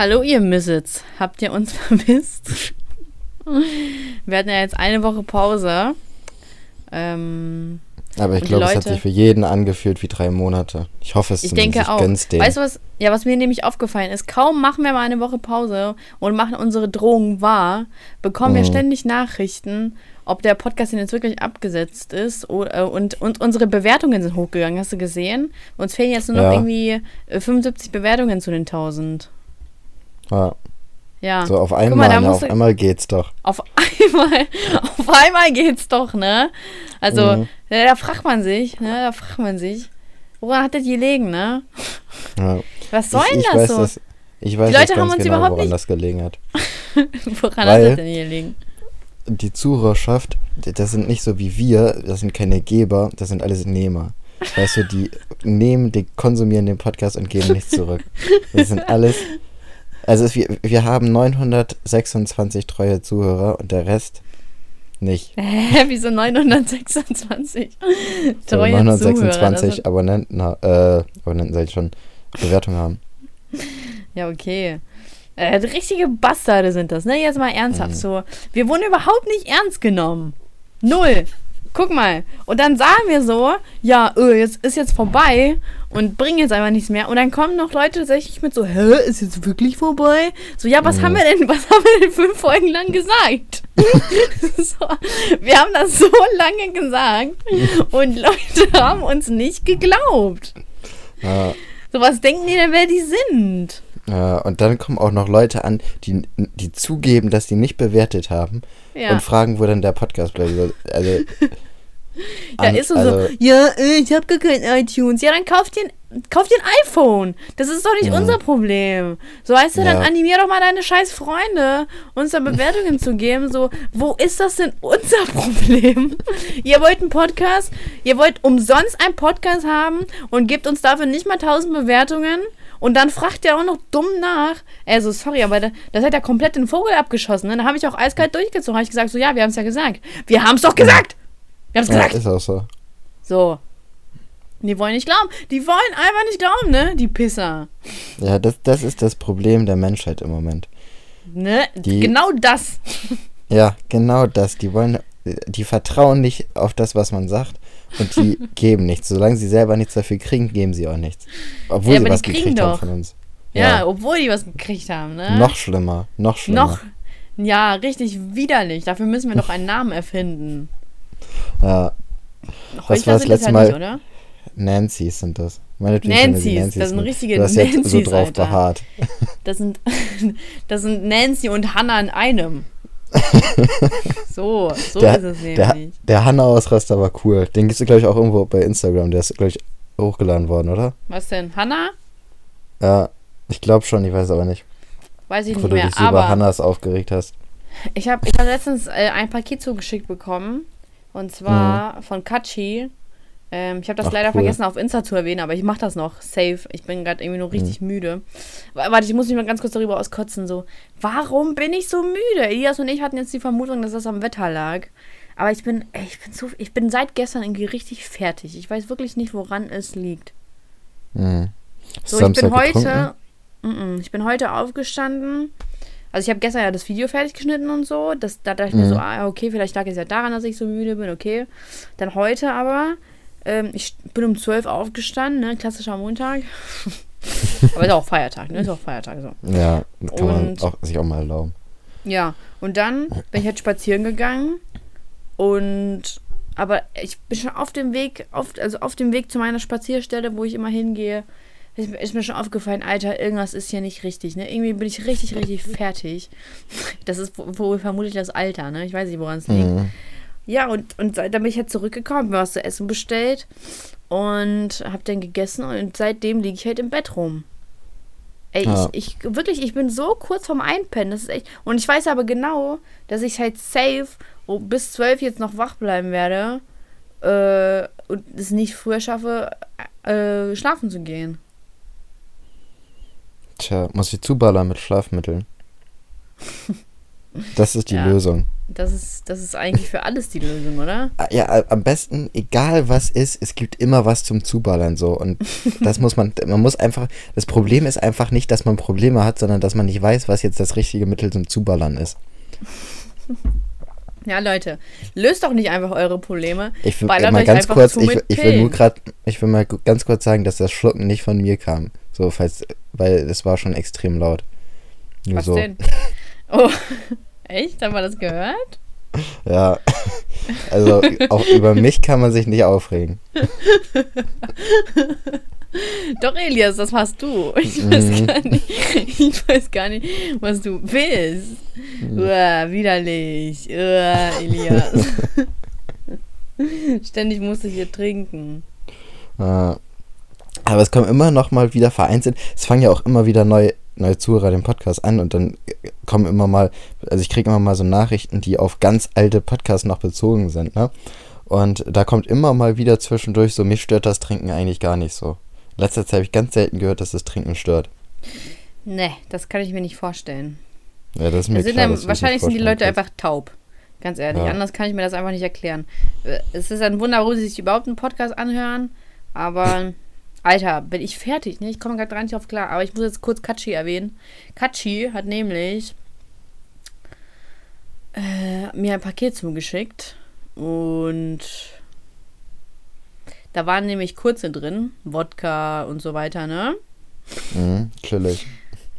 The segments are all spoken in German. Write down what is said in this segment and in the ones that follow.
Hallo ihr Missits, habt ihr uns vermisst? Wir hatten ja jetzt eine Woche Pause. Ähm, Aber ich glaube, es hat sich für jeden angefühlt wie drei Monate. Ich hoffe es Ich denke auch. Weißt du was? Ja, was mir nämlich aufgefallen ist, kaum machen wir mal eine Woche Pause und machen unsere Drohungen wahr, bekommen mhm. wir ständig Nachrichten, ob der Podcast denn jetzt wirklich abgesetzt ist oder, und, und unsere Bewertungen sind hochgegangen. Hast du gesehen? Uns fehlen jetzt nur noch ja. irgendwie 75 äh, Bewertungen zu den 1000. Ja. Ja. So auf einmal, mal, ja, auf einmal geht's doch. Auf einmal, auf einmal geht's doch, ne? Also, mhm. ja, da fragt man sich, ne? Da fragt man sich, woran hat das gelegen, ne? Ja. Was soll denn das weiß, so? Dass, ich weiß die Leute haben uns genau, überhaupt woran nicht das gelegen hat. woran Weil hat das denn gelegen? Die Zuhörerschaft, das sind nicht so wie wir, das sind keine Geber, das sind alles Nehmer. Weißt du, die nehmen, die konsumieren den Podcast und geben nichts zurück. Das sind alles also wir, wir haben 926 treue Zuhörer und der Rest nicht. Hä, wieso 926 treue 926 Zuhörer? Abonnenten, äh, Abonnenten soll ich schon Bewertung haben. Ja, okay. Äh, richtige Bastarde sind das, ne? Jetzt mal ernsthaft mhm. so. Wir wurden überhaupt nicht ernst genommen. Null. Guck mal. Und dann sagen wir so, ja, öh, jetzt ist jetzt vorbei und bringen jetzt einfach nichts mehr. Und dann kommen noch Leute tatsächlich mit so, hä, ist jetzt wirklich vorbei? So, ja, was mhm. haben wir denn, was haben wir denn fünf Folgen lang gesagt? so, wir haben das so lange gesagt und Leute haben uns nicht geglaubt. Ja. So, was denken die denn, wer die sind? Ja, und dann kommen auch noch Leute an, die, die zugeben, dass sie nicht bewertet haben ja. und fragen, wo dann der Podcast bleibt. Also, ja, an, ist so, also, so, ja, ich habe gar kein iTunes. Ja, dann kauft dir, kauf dir ein iPhone. Das ist doch nicht mhm. unser Problem. So, weißt du, ja. dann animier doch mal deine scheiß Freunde, uns da Bewertungen zu geben. So, wo ist das denn unser Problem? ihr wollt einen Podcast, ihr wollt umsonst einen Podcast haben und gebt uns dafür nicht mal 1000 Bewertungen. Und dann fragt er auch noch dumm nach. Also, sorry, aber das, hat ja komplett den Vogel abgeschossen. Ne? Dann habe ich auch eiskalt durchgezogen. Habe ich gesagt, so, ja, wir haben es ja gesagt. Wir haben es doch gesagt! Wir haben es gesagt! Ja, ist auch so. So. Die wollen nicht glauben. Die wollen einfach nicht glauben, ne? Die Pisser. Ja, das, das ist das Problem der Menschheit im Moment. Ne? Die, genau das. Ja, genau das. Die wollen, die vertrauen nicht auf das, was man sagt und die geben nichts. Solange sie selber nichts dafür kriegen, geben sie auch nichts. Obwohl ja, sie was gekriegt doch. haben von uns. Ja, ja, obwohl die was gekriegt haben, ne? Noch schlimmer, noch schlimmer. Noch, ja, richtig widerlich. Dafür müssen wir noch einen Namen erfinden. Ja. Was war das letzte Mal? Nicht, oder? Nancy's sind das. Nancy's, Nancy's, das sind richtige du hast Nancy's, jetzt so drauf Alter. beharrt. Das sind, das sind Nancy und Hannah in einem. so, so der, ist es nämlich. Der, der Hanna-Ausraster war cool. Den gibt es, glaube ich, auch irgendwo bei Instagram. Der ist, glaube ich, hochgeladen worden, oder? Was denn? Hanna? Ja, ich glaube schon, ich weiß aber nicht. Weiß ich Wo nicht mehr, du dich so aber über Hannas aufgeregt hast. Ich habe ich hab letztens äh, ein Paket zugeschickt bekommen. Und zwar mhm. von Kachi. Ähm, ich habe das Ach, leider cool. vergessen auf Insta zu erwähnen, aber ich mache das noch safe. Ich bin gerade irgendwie nur richtig mhm. müde. Warte, ich muss mich mal ganz kurz darüber auskotzen. So, warum bin ich so müde? Elias und ich hatten jetzt die Vermutung, dass das am Wetter lag. Aber ich bin, ey, ich bin so, ich bin seit gestern irgendwie richtig fertig. Ich weiß wirklich nicht, woran es liegt. Mhm. So, ich bin heute, m -m, ich bin heute aufgestanden. Also ich habe gestern ja das Video fertig geschnitten und so. Das, da dachte ich mhm. mir so, ah, okay, vielleicht lag es ja daran, dass ich so müde bin, okay. Dann heute aber ähm, ich bin um 12 aufgestanden, ne? klassischer Montag. Aber ist auch Feiertag, ne? Ist auch Feiertag so. Ja, kann und, man auch, sich auch mal erlauben. Ja, und dann bin ich halt spazieren gegangen und aber ich bin schon auf dem Weg, auf, also auf dem Weg zu meiner Spazierstelle, wo ich immer hingehe, ist, ist mir schon aufgefallen, Alter, irgendwas ist hier nicht richtig, ne? Irgendwie bin ich richtig, richtig fertig. Das ist wohl vermutlich das Alter, ne? Ich weiß nicht, woran es liegt. Mhm. Ja, und, und dann bin ich halt zurückgekommen, mir was zu essen bestellt und hab dann gegessen und seitdem liege ich halt im Bett rum. Ey, ja. ich, ich, wirklich, ich bin so kurz vorm Einpennen. Das ist echt. Und ich weiß aber genau, dass ich halt safe bis zwölf jetzt noch wach bleiben werde äh, und es nicht früher schaffe, äh, schlafen zu gehen. Tja, muss ich zuballern mit Schlafmitteln. Das ist die Ja. Lösung. Das ist, das ist eigentlich für alles die Lösung, oder? Ah, Ja, a- am besten, egal was ist, es gibt immer was zum Zuballern so. Und das muss man, man muss einfach, das Problem ist einfach nicht, dass man Probleme hat, sondern dass man nicht weiß, was jetzt das richtige Mittel zum Zuballern ist. Ja, Leute, löst doch nicht einfach eure Probleme. Ich will mal ganz kurz, ich, ich will nur gerade, ich will mal ganz kurz sagen, dass das Schlucken nicht von mir kam. So, falls, weil es war schon extrem laut. Nur Was so. denn? Oh, echt? Haben wir das gehört? Ja. Also auch über mich kann man sich nicht aufregen. Doch, Elias, das warst du. Ich weiß Mhm. gar nicht, ich weiß gar nicht, was du willst. Mhm. Uah, widerlich. Uah, Elias. Ständig musste ich hier trinken. Äh, aber es kommen immer noch mal wieder vereinzelt. Es fangen ja auch immer wieder neue, neue Zuhörer den Podcast an und dann kommen immer mal, also ich kriege immer mal so Nachrichten, die auf ganz alte Podcasts noch bezogen sind, ne? Und da kommt immer mal wieder zwischendurch so, mich stört das Trinken eigentlich gar nicht so. In letzter Zeit habe ich ganz selten gehört, dass das Trinken stört. Ne, das kann ich mir nicht vorstellen. Ja, das ist mir sind klar, dann, wahrscheinlich sind die Leute kannst. einfach taub. Ganz ehrlich. Ja. Anders kann ich mir das einfach nicht erklären. Äh, Es ist ein Wunder, wo sie sich überhaupt einen Podcast anhören. Aber, Alter, bin ich fertig, ne? Ich komme gerade gar nicht auf klar. Aber ich muss jetzt kurz Kachi erwähnen. Kachi hat nämlich äh, mir ein Paket zugeschickt. Und da waren nämlich Kurze drin. Wodka und so weiter, ne? Mhm, chillig.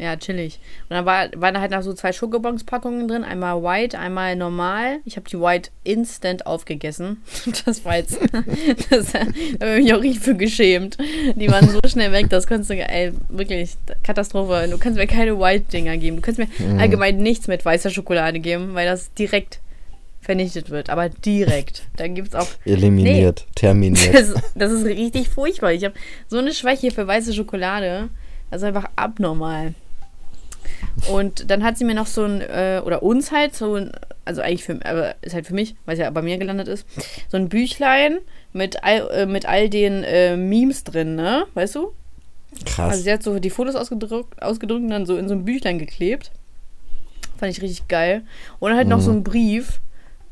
Ja, chillig. Und dann war, waren da halt noch so zwei Schokobons-Packungen drin. Einmal White, einmal normal. Ich habe die White instant aufgegessen. Das war jetzt. das, da habe ich mich auch richtig für geschämt. Die waren so schnell weg, das konntest du. Ey, wirklich, Katastrophe. Du kannst mir keine White-Dinger geben. Du kannst mir Mhm. allgemein nichts mit weißer Schokolade geben, weil das direkt vernichtet wird. Aber direkt. Dann gibt es auch Eliminiert, terminiert. das, das ist richtig furchtbar. Ich habe so eine Schwäche für weiße Schokolade. Das ist einfach abnormal. Und dann hat sie mir noch so ein, äh, oder uns halt, so ein, also eigentlich für, aber ist halt für mich, weil es ja bei mir gelandet ist, so ein Büchlein mit all, äh, mit all den äh, Memes drin, ne? Weißt du? Krass. Also sie hat so die Fotos ausgedruckt, ausgedruckt und dann so in so ein Büchlein geklebt. Fand ich richtig geil. Und halt noch Mhm. so ein Brief.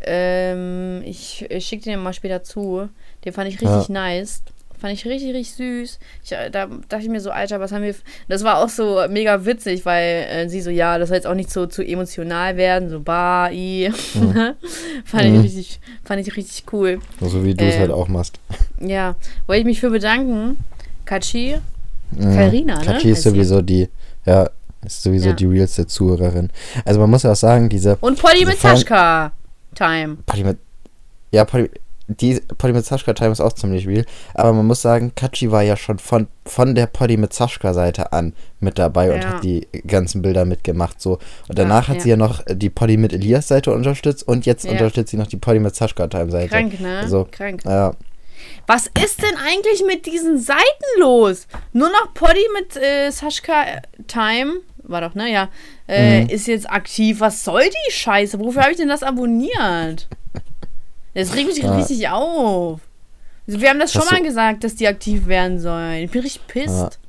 Ähm, ich ich schicke den mal später zu. Den fand ich richtig Ja. nice. Fand ich richtig, richtig süß. Ich, äh, da dachte ich mir so, Alter, was haben wir. Das war auch so mega witzig, weil äh, sie so, ja, das soll jetzt auch nicht so zu emotional werden. So, bah, i. fand, Mhm. ich richtig, fand ich richtig cool. so wie du es äh, halt auch machst. Ja, wollte ich mich für bedanken. Kachi, Mhm. Farina, ne? Kachi ist heißt sie. sowieso die, ja, ist sowieso Ja. die realste Zuhörerin. Also man muss ja auch sagen, diese Und Polly mit Saschka. Time. Polly mit, ja, Polly, die Polly mit Saschka Time ist auch ziemlich real, aber man muss sagen, Kachi war ja schon von, von der Saschka Seite an mit dabei und Ja. hat die ganzen Bilder mitgemacht, so. Und danach Ja, hat sie ja noch die Polly mit Elias Seite unterstützt und jetzt Ja. unterstützt sie noch die Polly mit Saschka Time Seite. Krank, ne? So. Krank. Ja, Was ist denn eigentlich mit diesen Seiten los? Nur noch Polly mit äh, Saschka äh, Time, war doch, ne? Ja. Äh, Mhm. Ist jetzt aktiv. Was soll die Scheiße? Wofür habe ich denn das abonniert? Das regt mich Ja. richtig auf. Also, Wir haben das schon Hast du- mal gesagt, dass die aktiv werden sollen. Ich bin richtig pisst.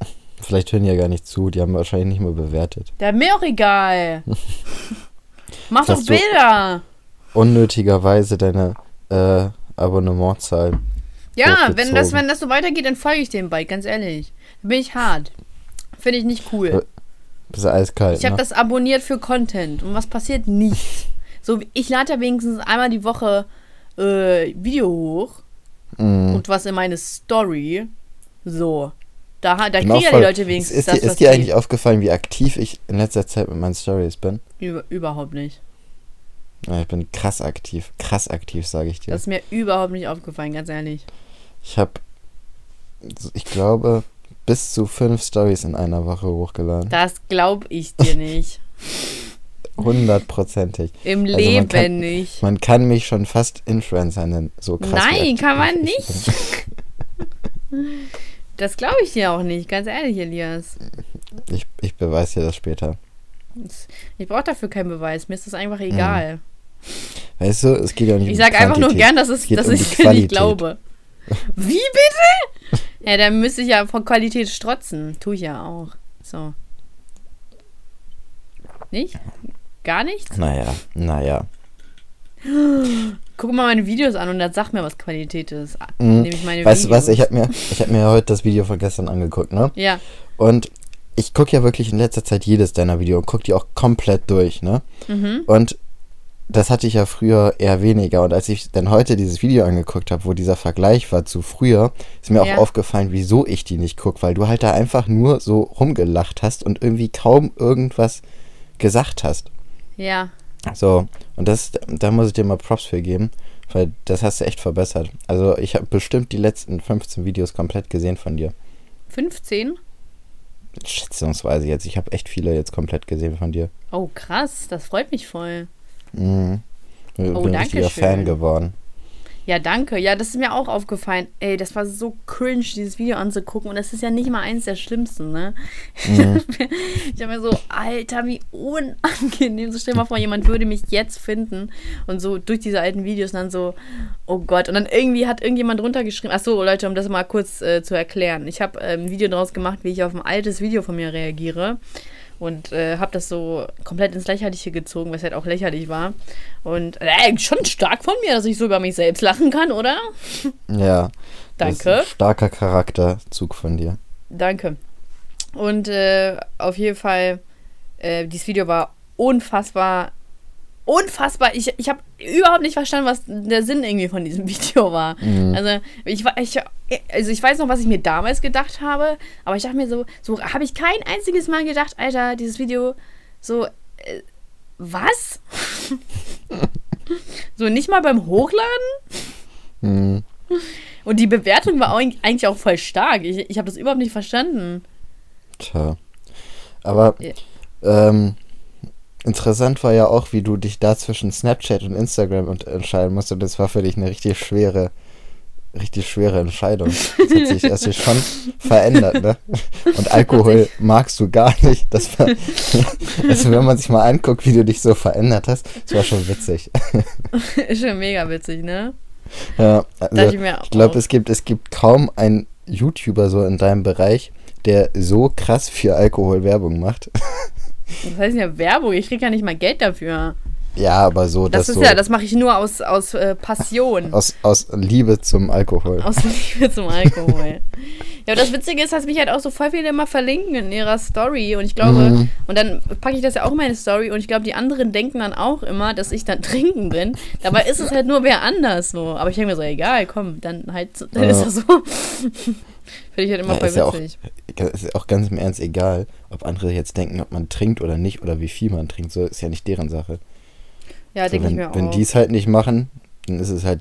Ja. vielleicht hören die ja gar nicht zu, die haben wahrscheinlich nicht mal bewertet. Der mir auch egal. Mach doch Bilder. Unnötigerweise deine äh, Abonnementzahlen. Ja, wenn das, wenn das so weitergeht, dann folge ich dem bald, ganz ehrlich. Da bin ich hart. Finde ich nicht cool. Äh, Bist du eiskalt, Ich habe ne? das abonniert für Content. Und was passiert? Nichts. So, ich lade ja wenigstens einmal die Woche äh, Video hoch Mhm. und was in meine Story. So. Da, da kriegen ja die Leute wenigstens ist, das, dir, was ist dir eigentlich aufgefallen, wie aktiv ich in letzter Zeit mit meinen Stories bin? Über, überhaupt nicht. Ja, ich bin krass aktiv. Krass aktiv, sage ich dir. Das ist mir überhaupt nicht aufgefallen, ganz ehrlich. ich habe, ich glaube, bis zu fünf Stories in einer Woche hochgeladen. Das glaube ich dir nicht. Hundertprozentig. Im Also Leben man kann- nicht. Man kann mich schon fast Influencer nennen. So krass. Nein, kann man ich nicht. Das glaube ich dir auch nicht, ganz ehrlich, Elias. Ich, ich beweise dir das später. Ich brauche dafür keinen Beweis. Mir ist das einfach egal. Weißt du, es geht ja nicht Ich um sage einfach nur gern, dass, es, geht dass um ich dir nicht glaube. Wie bitte? Ja, dann müsste ich ja von Qualität strotzen. Tue ich ja auch. So. Nicht? Gar nichts? Naja, naja. Guck mal meine Videos an und dann sag mir, was Qualität ist. Mhm. Nehme ich meine Weißt du was, ich habe mir, ich hab mir heute das Video von gestern angeguckt, ne? Ja, Und ich gucke ja wirklich in letzter Zeit jedes deiner Videos und gucke die auch komplett durch, ne? mhm. Und das hatte ich ja früher eher weniger. Und als ich dann heute dieses Video angeguckt habe, wo dieser Vergleich war zu früher, ist mir auch Ja. aufgefallen, wieso ich die nicht gucke, weil du halt da einfach nur so rumgelacht hast und irgendwie kaum irgendwas gesagt hast. Ja. So, und das, da muss ich dir mal Props für geben, weil das hast du echt verbessert. Also ich habe bestimmt die letzten 15 Videos komplett gesehen von dir. 15? Schätzungsweise jetzt. Ich habe echt viele jetzt komplett gesehen von dir. Oh, krass, das freut mich voll. Mhm. Ich Oh, bin ein richtiger danke Fan schön. geworden. Ja, danke. Ja, das ist mir auch aufgefallen. Ey, das war so cringe, dieses Video anzugucken. Und das ist ja nicht mal eins der schlimmsten, ne? Mhm. Ich habe mir so, Alter, wie unangenehm. So stell mal vor, jemand würde mich jetzt finden und so durch diese alten Videos dann so, oh Gott. Und dann irgendwie hat irgendjemand drunter geschrieben, ach so, Leute, um das mal kurz äh, zu erklären. Ich habe äh, ein Video daraus gemacht, wie ich auf ein altes Video von mir reagiere. Und äh, habe das so komplett ins Lächerliche gezogen, was halt auch lächerlich war. Und äh, schon stark von mir, dass ich so über mich selbst lachen kann, oder? Ja. Das ist Danke. ein starker Charakterzug von dir. Danke. Und äh, auf jeden Fall, äh, dieses Video war unfassbar, unfassbar. Ich, ich habe überhaupt nicht verstanden, was der Sinn irgendwie von diesem Video war. Mhm. Also ich, ich, also ich weiß noch, was ich mir damals gedacht habe, aber ich dachte mir so, so habe ich kein einziges Mal gedacht, Alter, dieses Video, so, äh, was? so nicht mal beim Hochladen? Mhm. Und die Bewertung war auch, eigentlich auch voll stark. Ich, ich habe das überhaupt nicht verstanden. Tja. Aber Ja. ähm, interessant war ja auch, wie du dich da zwischen Snapchat und Instagram ent- entscheiden musst. Und das war für dich eine richtig schwere, richtig schwere Entscheidung. Das hat sich, das sich schon verändert, ne? Und Alkohol magst du gar nicht. Das war, also wenn man sich mal anguckt, wie du dich so verändert hast, das war schon witzig. Ist schon mega witzig, ne? Ja, also, ich ich glaube, es gibt, es gibt kaum einen YouTuber so in deinem Bereich, der so krass für Alkohol Werbung macht. Das heißt ja Werbung, ich krieg ja nicht mal Geld dafür. Ja, aber so, Das dass ist so ja, das mache ich nur aus, aus äh, Passion. aus, aus Liebe zum Alkohol. Aus Liebe zum Alkohol. ja, und das Witzige ist, dass mich halt auch so voll viele immer verlinken in ihrer Story. Und ich glaube, Mhm. und dann packe ich das ja auch in meine Story und ich glaube, die anderen denken dann auch immer, dass ich dann trinken bin. Dabei ist es halt nur wer anders so. Aber ich denke mir so, egal, komm, dann halt, dann Ja. ist das so. Finde ich halt immer Ja, voll ist ja auch, witzig. ist ja auch ganz im Ernst egal, ob andere jetzt denken, ob man trinkt oder nicht oder wie viel man trinkt. So ist ja nicht deren Sache. Ja, so, denke ich mir auch. wenn die es halt nicht machen, dann ist es halt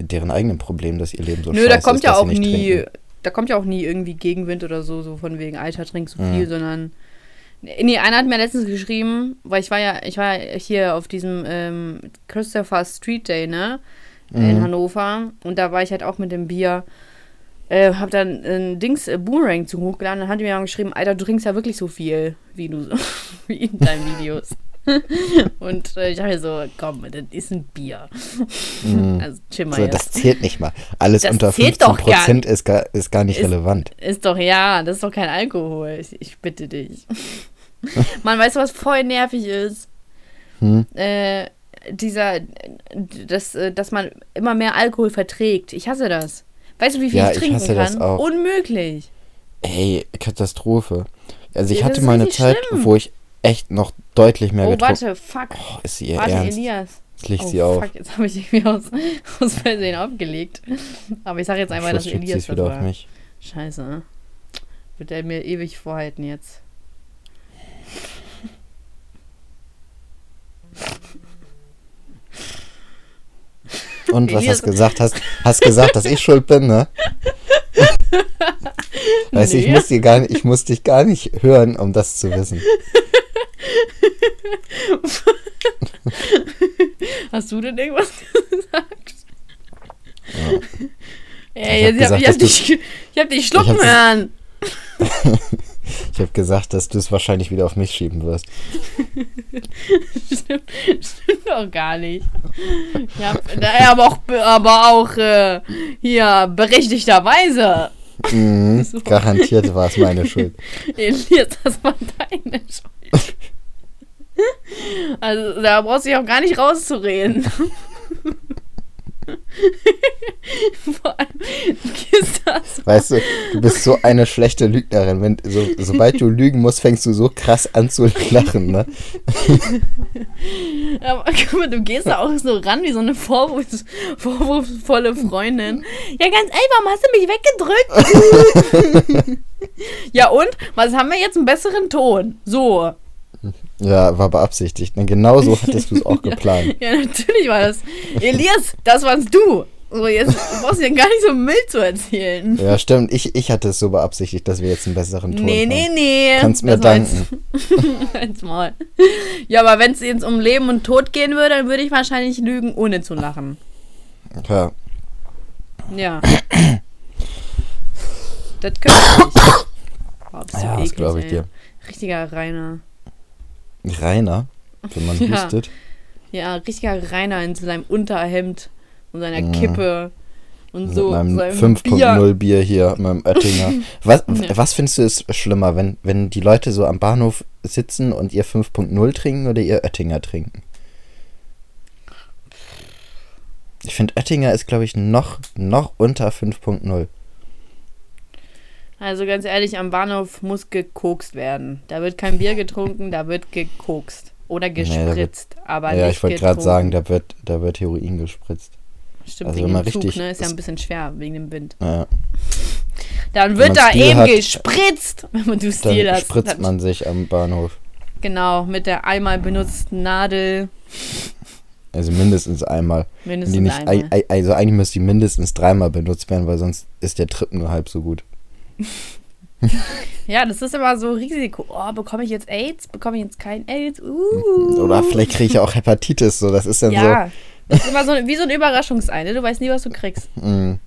deren eigenes Problem, dass ihr Leben so Nö, da kommt ist, ja auch nie, trinken. da kommt ja auch nie irgendwie Gegenwind oder so, so von wegen, Alter, trink so Mhm. viel, sondern. Nee, einer hat mir letztens geschrieben, weil ich war ja, ich war ja hier auf diesem ähm, Christopher Street Day, ne? In Mhm. Hannover. Und da war ich halt auch mit dem Bier. Äh, hab dann ein Dings äh, Boomerang zu hochgeladen. Dann hat die mir dann geschrieben, Alter, du trinkst ja wirklich so viel, wie du wie in deinen Videos. Und äh, ich dachte mir so, komm, das ist ein Bier. Mhm. Also chill mal So, jetzt. das zählt nicht mal. Alles Das unter zählt 15 doch gar Prozent ist gar, ist gar nicht Ist- relevant. Ist doch, ja, das ist doch kein Alkohol. Ich, ich bitte dich. Man weiß, was voll nervig ist. Hm? Äh, dieser, das, äh, dass man immer mehr Alkohol verträgt. Ich hasse das. Weißt du, wie viel Ja, ich ich trinken hasse kann? das auch. Unmöglich. Ey, Katastrophe. Also ich Ja, hatte mal eine Zeit, schlimm. wo ich echt noch deutlich mehr oh, getrunken warte, fuck. Oh, ist sie ihr warte, Ernst? Elias. Jetzt liegt oh, sie auf. fuck, jetzt habe ich irgendwie aus, aus Versehen aufgelegt. Aber ich sage jetzt Schluss dass Elias das wieder war. auf mich. Scheiße. ne? Wird er mir ewig vorhalten jetzt. Und was hast gesagt? Hast, hast gesagt, dass ich schuld bin, ne? Weißt du, ich muss, dir gar nicht, ich muss dich gar nicht hören, um das zu wissen. Hast du denn irgendwas gesagt? Ja. Ey, Ich jetzt, hab ich, hab, gesagt, ich, hab dich, ich hab dich schlucken hab's- hören. Ich habe gesagt, dass du es wahrscheinlich wieder auf mich schieben wirst. Stimmt, stimmt doch gar nicht. Ja, naja, aber auch, aber auch äh, hier berechtigterweise. Mhm, So. garantiert war es meine Schuld. Elias, das war deine Schuld. Also da brauchst du dich auch gar nicht rauszureden. Vor allem, du gehst da so. Weißt du, du bist so eine schlechte Lügnerin. Wenn, so, sobald du lügen musst, fängst du so krass an zu lachen, ne? Aber guck mal, du gehst da auch so ran wie so eine vorwurfs vorwurfsvolle Freundin. Ja, ganz einfach, warum hast du mich weggedrückt? ja und? Was haben wir jetzt? Einen besseren Ton. So. Ja, war beabsichtigt. Ne? Genau so hattest du es auch geplant. Ja, natürlich war das. Elias, das warst du. So, jetzt brauchst du ja gar nicht so mild zu erzählen. Ja, stimmt. Ich, ich hatte es so beabsichtigt, dass wir jetzt einen besseren Ton Nee, haben. nee, nee. Kannst mir Das danken. jetzt- Maul. Ja, aber wenn es jetzt um Leben und Tod gehen würde, dann würde ich wahrscheinlich lügen, ohne zu lachen. Ja. Ja. Das könnte ich nicht. Bist du Ja, das glaube ich ey. dir. Richtiger Rainer. Rainer, wenn man Ja. hustet. Ja, richtiger Rainer in seinem Unterhemd und seiner Ja. Kippe und so. mit meinem seinem 5.0 Bier hier, meinem Oettinger. Was, Ja. was findest du ist schlimmer, wenn, wenn die Leute so am Bahnhof sitzen und ihr 5.0 trinken oder ihr Oettinger trinken? Ich finde, Oettinger ist, glaube ich, noch, noch unter 5.0. Also ganz ehrlich, am Bahnhof muss gekokst werden. Da wird kein Bier getrunken, da wird gekokst. Oder Nee, da wird- gespritzt. aber ja, nicht ich wollte gerade sagen, da wird, da wird Heroin gespritzt. Stimmt, also wegen dem Zug, richtig- ne? Ist ja ein bisschen schwer wegen dem Wind. Ja, Dann wird da Stil eben hat, gespritzt, wenn man du Stil dann hast. spritzt Dann- man sich am Bahnhof. Genau, mit der einmal benutzten Nadel. Also mindestens einmal. Mindestens nicht, einmal. ei- ei- also eigentlich müsste die mindestens dreimal benutzt werden, weil sonst ist der Trip nur halb so gut. Ja, das ist immer so Risiko. Oh, bekomme ich jetzt AIDS? Bekomme ich jetzt kein AIDS? Uh. Oder vielleicht kriege ich auch Hepatitis, so. Das ist dann Ja, das ist immer so wie so ein Überraschungsei, ne? Du weißt nie, was du kriegst. so. Mm.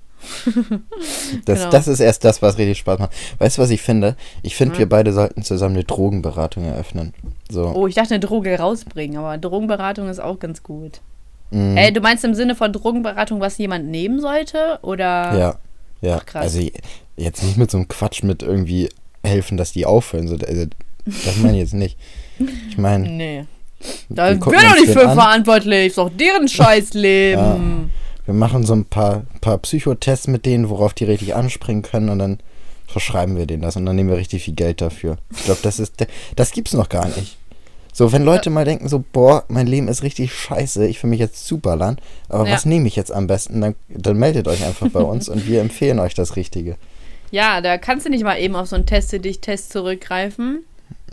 Das, Genau. das ist erst das, was richtig Spaß macht. Weißt du, was ich finde? Ich finde, Ja. wir beide sollten zusammen eine Drogenberatung eröffnen. So. Oh, ich dachte, eine Droge rausbringen, aber Drogenberatung ist auch ganz gut. mm. Ey, du meinst im Sinne von Drogenberatung, was jemand nehmen sollte? Oder? Ja, ja. Ach, krass. Also jetzt nicht mit so einem Quatsch mit irgendwie helfen, dass die aufhören. So, also, das meine ich jetzt nicht. Ich meine, Nee. Da bin doch nicht für an. verantwortlich. Ist doch deren Scheißleben. Wir machen so ein paar, paar Psychotests mit denen, worauf die richtig anspringen können und dann verschreiben wir denen das und dann nehmen wir richtig viel Geld dafür. Ich glaube, das ist, das gibt's noch gar nicht. So, wenn Leute mal denken so, boah, mein Leben ist richtig scheiße, ich will mich jetzt zuballern, aber Ja. was nehme ich jetzt am besten? Dann, dann meldet euch einfach bei uns und wir empfehlen euch das Richtige. Ja, da kannst du nicht mal eben auf so einen Teste-Dich-Test zurückgreifen.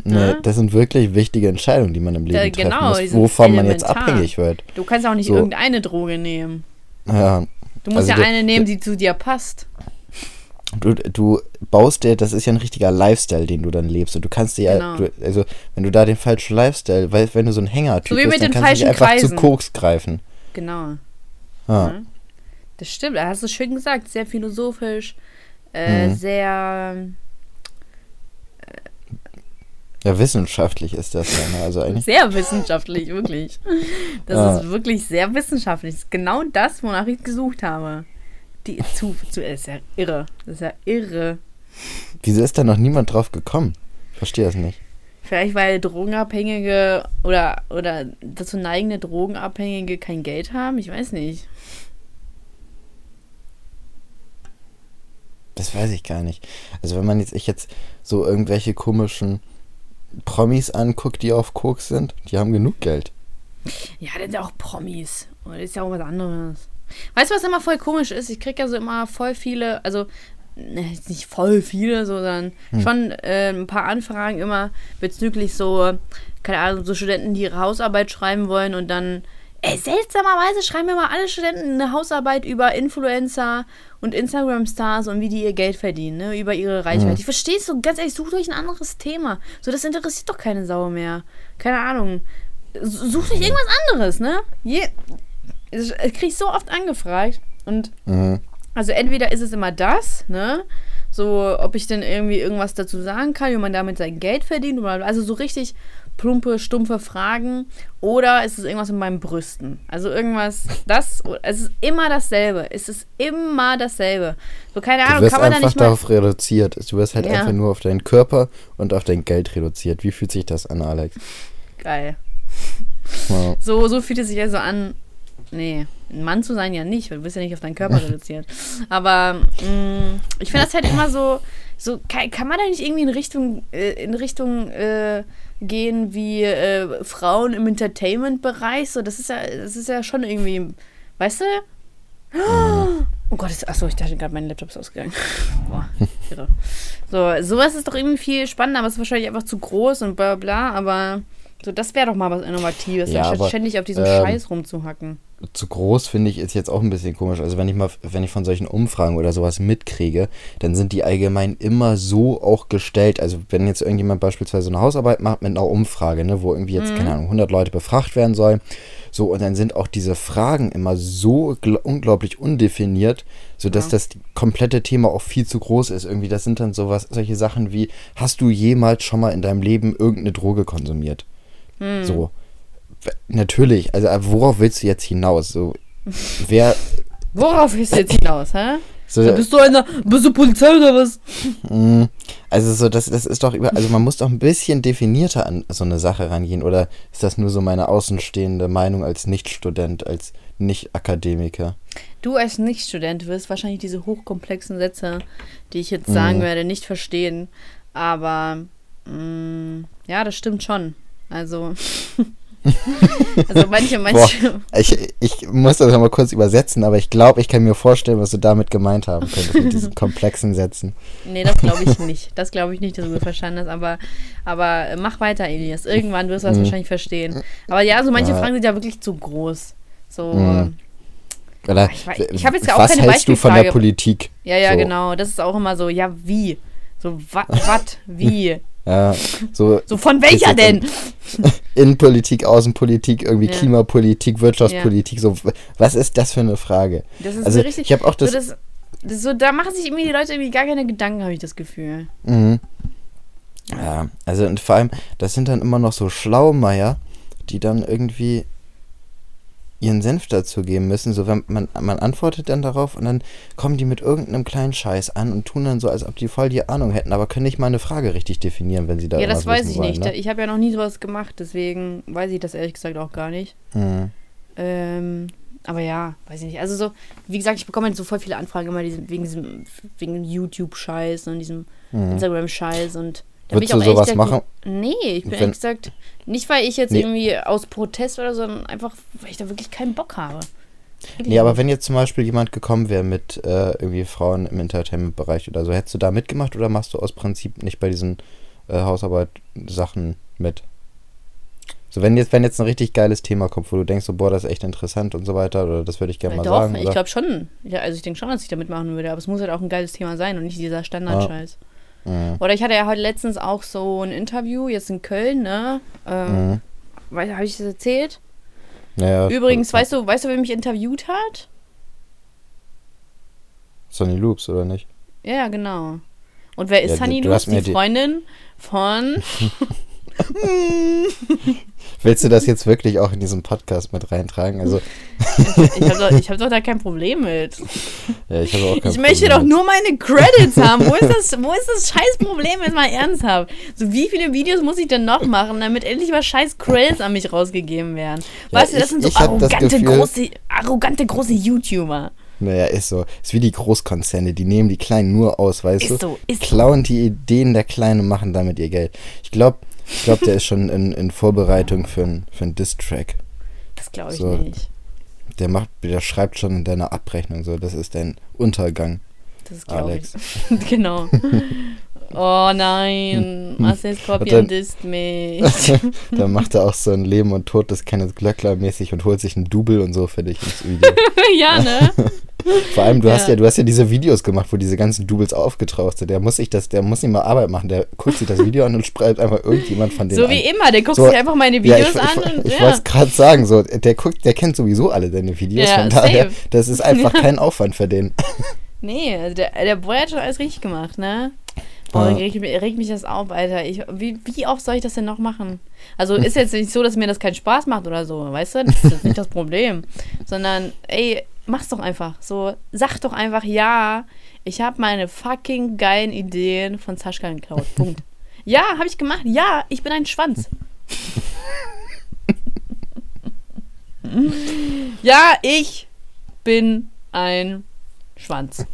Ne, Ja. das sind wirklich wichtige Entscheidungen, die man im Leben Ja, treffen genau, muss, wovon man jetzt elementar. abhängig wird. Du kannst auch nicht So. irgendeine Droge nehmen. Ja, Du musst Also ja der- eine nehmen, die zu dir passt. du, du baust dir, das ist ja ein richtiger Lifestyle, den du dann lebst. Und du kannst dir ja, Genau. du, also wenn du da den falschen Lifestyle, weil wenn du so ein Hänger-Typ So bist, dann kannst du einfach zu Kreisen. Koks greifen. Genau. Ja. Ja. Das stimmt, da hast du schön gesagt. Sehr philosophisch, äh, Mhm. sehr. ja, wissenschaftlich ist das ja. Ne? Also eigentlich, Sehr wissenschaftlich, wirklich. Das Ja. ist wirklich sehr wissenschaftlich. Das ist genau das, wonach ich gesucht habe. Die zu, zu ist ja irre. Das ist ja irre. wieso ist da noch niemand drauf gekommen? Ich verstehe das nicht. Vielleicht weil Drogenabhängige oder, oder dazu neigende Drogenabhängige kein Geld haben? Ich weiß nicht. Das weiß ich gar nicht. Also wenn man jetzt, ich jetzt so irgendwelche komischen Promis anguckt, die auf Koks sind, die haben genug Geld. Ja, das sind ja auch Promis. Und das ist ja auch was anderes. Weißt du, was immer voll komisch ist? Ich krieg ja so immer voll viele, also ne, nicht voll viele, sondern schon äh, ein paar Anfragen immer bezüglich so, keine Ahnung, so Studenten, die ihre Hausarbeit schreiben wollen und dann, ey, seltsamerweise schreiben mir mal alle Studenten eine Hausarbeit über Influencer und Instagram-Stars und wie die ihr Geld verdienen, ne, über ihre Reichweite. Ich verstehe es so, ganz ehrlich, sucht euch ein anderes Thema. So, das interessiert doch keine Sau mehr. Keine Ahnung. Sucht euch irgendwas anderes, ne? Je, ich kriege ich so oft angefragt und Mhm. also entweder ist es immer das, ne? So, ob ich denn irgendwie irgendwas dazu sagen kann, wie man damit sein Geld verdient, oder also so richtig plumpe, stumpfe Fragen, oder ist es irgendwas mit meinen Brüsten? Also irgendwas, das, es ist immer dasselbe. Es ist immer dasselbe. So, keine Du Ahnung, wirst kann man da einfach nicht mal. darauf reduziert. Du wirst halt Ja. einfach nur auf deinen Körper und auf dein Geld reduziert. Wie fühlt sich das an, Alex? Geil. Ja. So, so fühlt es sich also an. Nee, ein Mann zu sein ja nicht, weil du bist ja nicht auf deinen Körper reduziert. Aber mh, ich finde das halt immer so, so kann, kann man da nicht irgendwie in Richtung, äh, in Richtung äh, gehen wie äh, Frauen im Entertainment-Bereich? So, das ist ja, das ist ja schon irgendwie, weißt du? Oh Gott, ist, achso, ich dachte gerade, mein Laptop ist ausgegangen. Boah, irre. So, sowas ist doch irgendwie viel spannender, aber es ist wahrscheinlich einfach zu groß und bla bla, aber so, das wäre doch mal was Innovatives, Ja, anstatt aber, ständig auf diesem ähm, Scheiß rumzuhacken. Zu groß finde ich ist jetzt auch ein bisschen komisch. Also wenn ich mal, wenn ich von solchen Umfragen oder sowas mitkriege, dann sind die allgemein immer so auch gestellt. Also wenn jetzt irgendjemand beispielsweise eine Hausarbeit macht mit einer Umfrage, ne, wo irgendwie jetzt, keine Ahnung, 100 Leute befragt werden sollen, so und dann sind auch diese Fragen immer so gl- unglaublich undefiniert, sodass Ja. das komplette Thema auch viel zu groß ist. Irgendwie, das sind dann sowas, solche Sachen wie, hast du jemals schon mal in deinem Leben irgendeine Droge konsumiert? So. Natürlich, also äh, worauf willst du jetzt hinaus? So, wer. Worauf ist jetzt hinaus, hä? So, Da bist du einer, bist du Polizei oder was? mh, also so, das, das ist doch über, also man muss doch ein bisschen definierter an so eine Sache rangehen. Oder ist das nur so meine außenstehende Meinung als Nicht-Student, als Nicht-Akademiker? Du als Nicht-Student wirst wahrscheinlich diese hochkomplexen Sätze, die ich jetzt sagen Mhm. werde, nicht verstehen. Aber mh, ja, das stimmt schon. Also, also manche, manche. Ich, ich muss das mal kurz übersetzen, aber ich glaube, ich kann mir vorstellen, was du damit gemeint haben könntest mit diesen komplexen Sätzen. Nee, das glaube ich nicht. Das glaube ich nicht, dass du das verstanden hast. Aber, aber mach weiter, Elias. Irgendwann wirst du das Mhm. wahrscheinlich verstehen. Aber ja, so manche Ja. Fragen sind ja wirklich zu groß. So, Mhm. Oder, Ich ich hab jetzt ja auch was keine hältst du von der. Politik? ja, ja, so. genau. Das ist auch immer so, ja, wie? So, wa wat, wie? Ja, so So, von welcher denn? Innenpolitik, Außenpolitik, irgendwie Ja. Klimapolitik, Wirtschaftspolitik, so was ist das für eine Frage? Das ist Also so richtig. ich habe auch das, so, das, das so, da machen sich irgendwie die Leute irgendwie gar keine Gedanken, habe ich das Gefühl. Mhm. Ja, also und vor allem, das sind dann immer noch so Schlaumeier, die dann irgendwie ihren Senf dazu geben müssen. So, wenn man, man antwortet dann darauf und dann kommen die mit irgendeinem kleinen Scheiß an und tun dann so, als ob die voll die Ahnung hätten, aber können nicht mal eine Frage richtig definieren, wenn sie da ja, das weiß ich wollen, nicht. Ne? Ich habe ja noch nie sowas gemacht, deswegen weiß ich das ehrlich gesagt auch gar nicht. Mhm. Ähm, aber ja, weiß ich nicht. Also so, wie gesagt, ich bekomme halt so voll viele Anfragen immer diesem, wegen diesem, wegen dem YouTube-Scheiß und diesem Mhm. Instagram-Scheiß und da Würdest ich auch du sowas gesagt- machen? Nee, ich bin Wenn- ehrlich gesagt, nicht weil ich jetzt Nee. irgendwie aus Protest oder so, sondern einfach, weil ich da wirklich keinen Bock habe. Wirklich Nee, aber wenn jetzt zum Beispiel jemand gekommen wäre mit äh, irgendwie Frauen im Entertainment-Bereich oder so, hättest du da mitgemacht oder machst du aus Prinzip nicht bei diesen äh, Hausarbeit-Sachen mit? So, wenn jetzt, wenn jetzt ein richtig geiles Thema kommt, wo du denkst, so, boah, das ist echt interessant und so weiter, oder das würde ich gerne Ja, mal doch, sagen. ich glaube schon. Ja, also ich denke schon, dass ich da mitmachen würde, aber es muss halt auch ein geiles Thema sein und nicht dieser Standardscheiß. Mhm. Oder ich hatte ja heute letztens auch so ein Interview, jetzt in Köln, ne? Ähm, Mhm. Habe ich das erzählt? Naja, Übrigens, weißt du, weißt du, wer mich interviewt hat? Sonny Loops, oder nicht? Ja, genau. Und wer ist Ja, Sunny Die die- Freundin von. Willst du das jetzt wirklich auch in diesen Podcast mit reintragen? Also, ich habe doch, ich hab doch da kein Problem mit. ja, ich habe auch kein Ich möchte Problem doch mit. nur meine Credits haben. Wo ist das, wo ist das scheiß Problem jetzt mal ernsthaft? So, wie viele Videos muss ich denn noch machen, damit endlich mal scheiß Credits an mich rausgegeben werden? Ja, weißt du, das ich- sind so arrogante, Gefühl- große, arrogante, große YouTuber. Naja, ist so. Ist wie die Großkonzerne, die nehmen die Kleinen nur aus, weißt Ist du? so, ist so. Klauen die Ideen der Kleinen und machen damit ihr Geld. Ich glaube, ich glaub, der ist schon in, in Vorbereitung für einen für ein Diss-Track. Das glaube ich So. nicht. Der macht, der schreibt schon in deiner Abrechnung so, das ist dein Untergang. Das glaube ich. genau. Oh nein, Marcel Scorpion dann- disst mich. da macht er auch so ein Leben und Tod des Kenneth Glöckler mäßig und holt sich einen Double und so für dich ins Video. ja, ne? Vor allem, du hast Ja. ja, du hast ja diese Videos gemacht, wo diese ganzen Doubles aufgetaucht sind. Der muss sich das, der muss nicht mal Arbeit machen. Der guckt sich das Video an und schreibt einfach irgendjemand von denen So an. wie immer, der guckt So, sich einfach meine Ja, Videos ich, an ich, und ich ja. wollte es gerade sagen, so, der guckt, der kennt sowieso alle deine Videos, Ja, von daher, safe. das ist einfach kein Aufwand für den. Nee, also der, der Boy hat schon alles richtig gemacht, ne? Ja. regt, mich- regt mich das auf, Alter. Ich, wie, wie oft soll ich das denn noch machen? Also ist jetzt nicht so, dass mir das keinen Spaß macht oder so, weißt du? Das ist nicht das Problem. Sondern, ey, mach's doch einfach. So, sag doch einfach, ja, ich habe meine fucking geilen Ideen von Sascha geklaut. Punkt. Ja, habe ich gemacht. Ja, ich bin ein Schwanz. ja, ich bin ein Schwanz.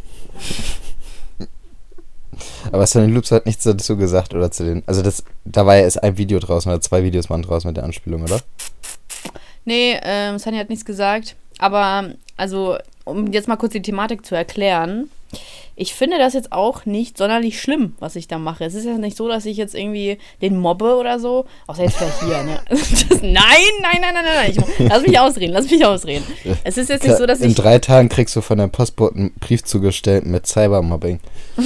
Aber Sunny Loops hat nichts dazu gesagt, oder zu den. Also das, da war ja erst ein Video draußen oder zwei Videos waren draußen mit der Anspielung, oder? Nee, ähm, Sunny hat nichts gesagt. Aber, also, um jetzt mal kurz die Thematik zu erklären. Ich finde das jetzt auch nicht sonderlich schlimm, was ich da mache. Es ist ja nicht so, dass ich jetzt irgendwie den mobbe oder so. Außer jetzt vielleicht hier, ne? Das, nein, nein, nein, nein, nein. Ich, lass mich ausreden, lass mich ausreden. Es ist jetzt nicht so, dass In ich. drei Tagen kriegst du von deinem Postboten einen Brief zugestellt mit Cybermobbing.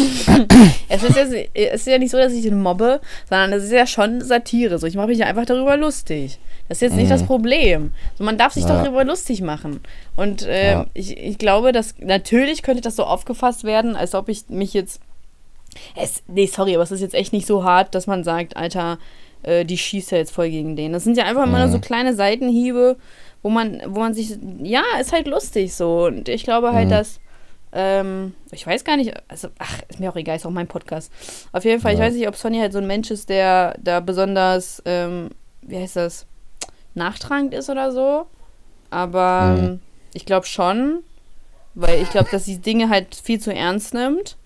Es ist, jetzt, es ist ja nicht so, dass ich den mobbe, sondern es ist ja schon Satire. So, ich mache mich ja einfach darüber lustig. Das ist jetzt nicht das Problem. So, man darf sich Mhm. Ja. doch darüber lustig machen. Und äh, Ja. ich, ich glaube, dass natürlich könnte das so aufgefasst werden, als ob ich mich jetzt. Es, nee, sorry, aber es ist jetzt echt nicht so hart, dass man sagt, Alter, äh, die schießt ja jetzt voll gegen den. Das sind ja einfach Mhm. so kleine Seitenhiebe, wo man, wo man sich. Ja, ist halt lustig so. Und ich glaube halt, Mhm. dass. Ähm, ich weiß gar nicht, also, ach, ist mir auch egal, ist auch mein Podcast. Auf jeden Fall, ich Ja. weiß nicht, ob Sonny halt so ein Mensch ist, der da besonders, ähm, wie heißt das, nachtragend ist oder so. Aber Mhm. ähm, ich glaube schon, weil ich glaube, dass sie Dinge halt viel zu ernst nimmt.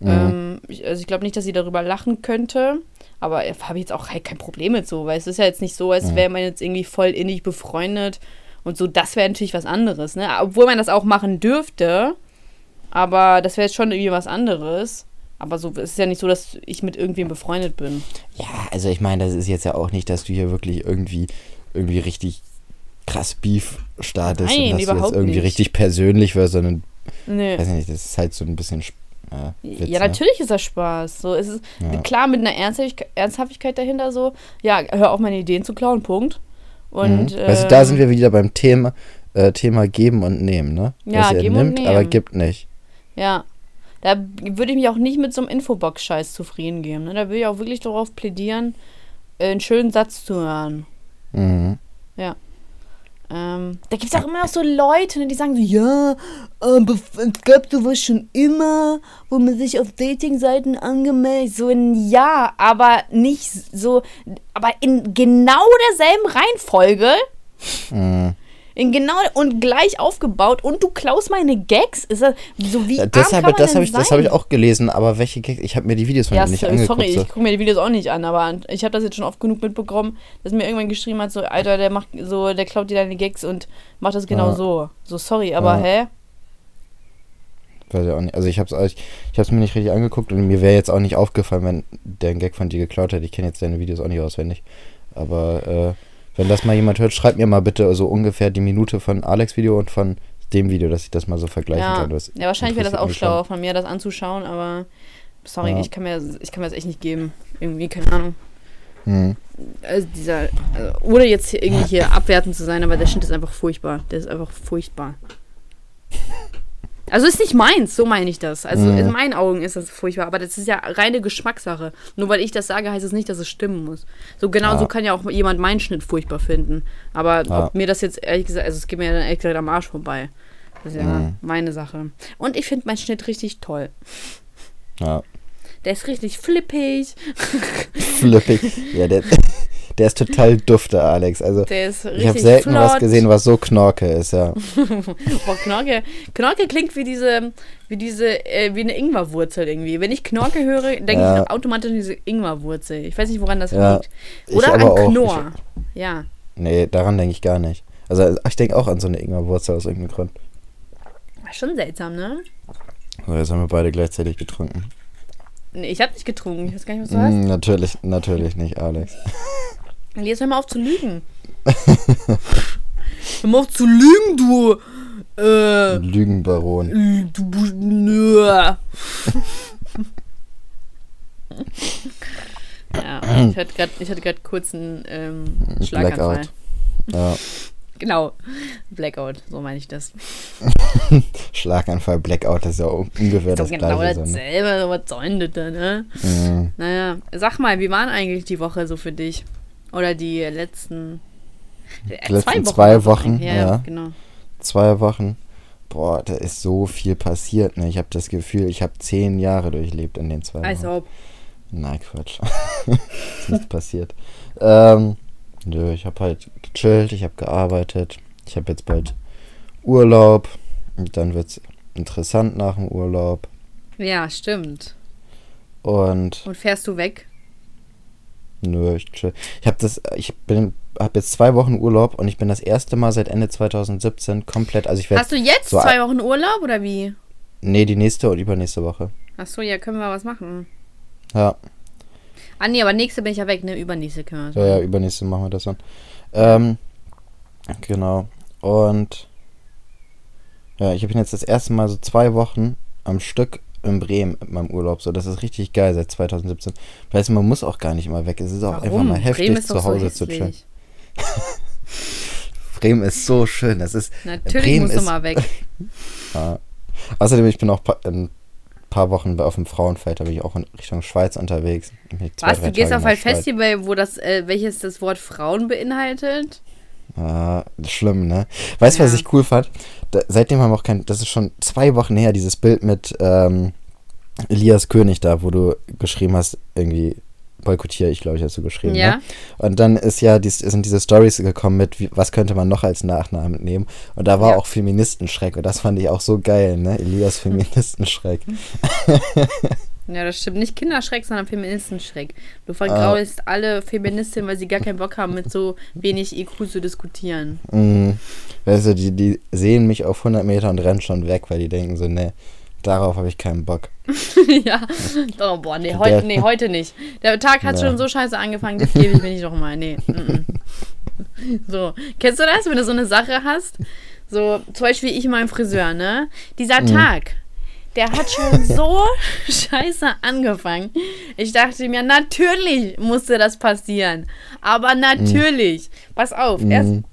Mhm. Ähm, ich, also ich glaube nicht, dass sie darüber lachen könnte. Aber habe ich jetzt auch halt kein Problem mit so, weil es ist ja jetzt nicht so, als Mhm. wäre man jetzt irgendwie voll innig befreundet und so. Das wäre natürlich was anderes, ne? Obwohl man das auch machen dürfte. Aber das wäre jetzt schon irgendwie was anderes. Aber so es ist ja nicht so, dass ich mit irgendwem befreundet bin. Ja, also ich meine, das ist jetzt ja auch nicht, dass du hier wirklich irgendwie, irgendwie richtig krass Beef startest Nein, und dass du jetzt irgendwie nicht. richtig persönlich wirst, sondern, Nee. weiß ich nicht, das ist halt so ein bisschen äh, Witz, ja, ne? natürlich ist das Spaß. So, es ist Ja. klar mit einer Ernsthaftigkeit, dahinter so, ja, hör auf meine Ideen zu klauen, Punkt. Und, mhm. also da sind wir wieder beim Thema, äh, Thema geben und nehmen, ne? Ja, er geben und nimmt, aber nehmen. gibt nicht. Ja. Da würde ich mich auch nicht mit so einem Infobox-Scheiß zufrieden geben. Ne? Da würde ich auch wirklich darauf plädieren, äh, einen schönen Satz zu hören. Mhm. Ähm, da gibt es auch immer noch so Leute, ne, die sagen so, ja, aber es gab sowas schon immer, wo man sich auf Datingseiten angemeldet, so ein Ja, aber nicht so, aber in genau derselben Reihenfolge, Mhm. In genau und gleich aufgebaut und du klaust meine Gags, ist das so wie Ja, arm das kann habe man das ich, das hab ich auch gelesen, aber welche Gags? Ich habe mir die Videos von Ja, ihm nicht so- angeguckt. sorry, so. ich gucke mir die Videos auch nicht an, aber ich habe das jetzt schon oft genug mitbekommen, dass mir irgendwann geschrieben hat, so, Alter, der macht so, der klaut dir deine Gags und macht das genau Ja. so. So, sorry, aber Ja. hä? Weiß ich auch nicht. Also ich habe es ich hab's mir nicht richtig angeguckt und mir wäre jetzt auch nicht aufgefallen, wenn der einen Gag von dir geklaut hätte. Ich kenne jetzt deine Videos auch nicht auswendig. Aber äh, wenn das mal jemand hört, schreibt mir mal bitte so ungefähr die Minute von Alex Video und von dem Video, dass ich das mal so vergleichen Ja. kann. Ja, wahrscheinlich wäre das auch schlauer von mir, das anzuschauen, aber sorry, Ja. ich, kann mir, ich kann mir das echt nicht geben. Irgendwie, keine Ahnung. Mhm. Also dieser, also, ohne jetzt hier irgendwie hier abwertend zu sein, aber der Schnitt ist einfach furchtbar. Der ist einfach furchtbar. Also ist nicht meins, so meine ich das. Also Mhm. in meinen Augen ist das furchtbar, aber das ist ja reine Geschmackssache. Nur weil ich das sage, heißt es nicht, dass es stimmen muss. So genau Ja. so kann ja auch jemand meinen Schnitt furchtbar finden. Aber Ja. ob mir das jetzt ehrlich gesagt, also es geht mir ja dann ehrlich gesagt am Arsch vorbei. Das ist ja Mhm. meine Sache. Und ich finde meinen Schnitt richtig toll. Ja. Der ist richtig flippig. Flippig. ja, der, der ist total dufte, Alex. Also ich habe selten was flott. gesehen, was so knorke ist, ja. Boah, Knorke. Knorke klingt wie diese, wie diese, äh, wie eine Ingwerwurzel irgendwie. Wenn ich Knorke höre, denke Ja. ich automatisch an diese Ingwerwurzel. Ich weiß nicht, woran das Ja, liegt. ich Oder an auch. Knorr. Ja. Nee, daran denke ich gar nicht. Also ich denke auch an so eine Ingwerwurzel aus irgendeinem Grund. Schon seltsam, ne? So, jetzt haben wir beide gleichzeitig getrunken. Nee, ich habe nicht getrunken. Ich weiß gar nicht, was du hast. Mm, natürlich, natürlich nicht, Alex. Jetzt hör mal auf zu lügen. hör mal auf zu lügen, du. Äh. Lügenbaron. Du. Nö. ja, ich hatte gerade ich hatte grad kurz einen ähm, Schlaganfall. Blackout. Ja, Genau. Blackout, so meine ich das. Schlaganfall, Blackout, das ist ja ungefähr Das das ist genau gleiche. So, ne? dasselbe, was soll denn das da, ne? Mhm. Naja, sag mal, wie waren eigentlich die Woche so für dich? Oder die letzten. äh, Die letzten Wochen zwei Wochen. Ja, ja, genau. Zwei Wochen. Boah, da ist so viel passiert. Ne? Ich habe das Gefühl, ich habe zehn Jahre durchlebt in den zwei Wochen. Als ob. Nein, Quatsch. ist nichts passiert. Ähm, nö, ich habe halt gechillt, ich habe gearbeitet. ich habe jetzt bald Urlaub und dann wird es interessant nach dem Urlaub. Ja, stimmt. Und Und fährst du weg? Nö, ich chill. Ich habe das, ich bin, habe jetzt zwei Wochen Urlaub und ich bin das erste Mal seit Ende 2017 komplett, also ich werde, Hast du jetzt so zwei Wochen Urlaub oder wie? nee, die nächste und übernächste Woche. Ach so, ja, können wir was machen. Ja, Ah, nee, aber nächste bin ich ja weg, ne? Übernächste können wir ja, ja, übernächste machen wir das dann. Ähm, genau. Und ja, ich bin jetzt das erste Mal so zwei Wochen am Stück in Bremen mit meinem Urlaub. So, das ist richtig geil seit 2017. Weißt du, man muss auch gar nicht immer weg. Es ist auch einfach Warum? mal heftig, zu Hause so zu chillen. Bremen ist so schön. Das ist. Natürlich Bremen musst du ist- mal weg. Ja. Außerdem, ich bin auch in ein paar Wochen bei- auf dem Frauenfeld, da bin ich auch in Richtung Schweiz unterwegs. Zwei, Was, du gehst Tage auf in ein. Festival, wo das, äh, welches das Wort Frauen beinhaltet? Ah, schlimm, ne? Weißt du, was Ja. ich cool fand? Da, seitdem haben wir auch kein, das ist schon zwei Wochen her, dieses Bild mit ähm, Elias König da, wo du geschrieben hast, irgendwie boykottiere ich, glaube ich, hast du geschrieben. Ja. Ne? Und dann ist ja, dies, sind diese Stories gekommen mit, wie, was könnte man noch als Nachnamen nehmen? Und da war Ja. auch Feministenschreck und das fand ich auch so geil, ne? Elias Feministenschreck. Ja, das stimmt. Nicht Kinderschreck, sondern Feministenschreck. Du Ah. vergraulst alle Feministinnen, weil sie gar keinen Bock haben, mit so wenig IQ zu diskutieren. Mhm. Weißt du, die, die sehen mich auf 100 Meter und rennen schon weg, weil die denken so, ne, darauf habe ich keinen Bock. ja. Oh, boah, nee, heute, nee, heute nicht. Der Tag hat Ja. schon so scheiße angefangen, das gebe ich mir nicht nochmal. Nee. mm, mm. so. Kennst du das, wenn du so eine Sache hast? So, zum Beispiel ich meinem Friseur, ne? Dieser Tag, der hat schon so scheiße angefangen. Ich dachte mir, natürlich musste das passieren. Aber natürlich. Pass auf, erst, Mhm.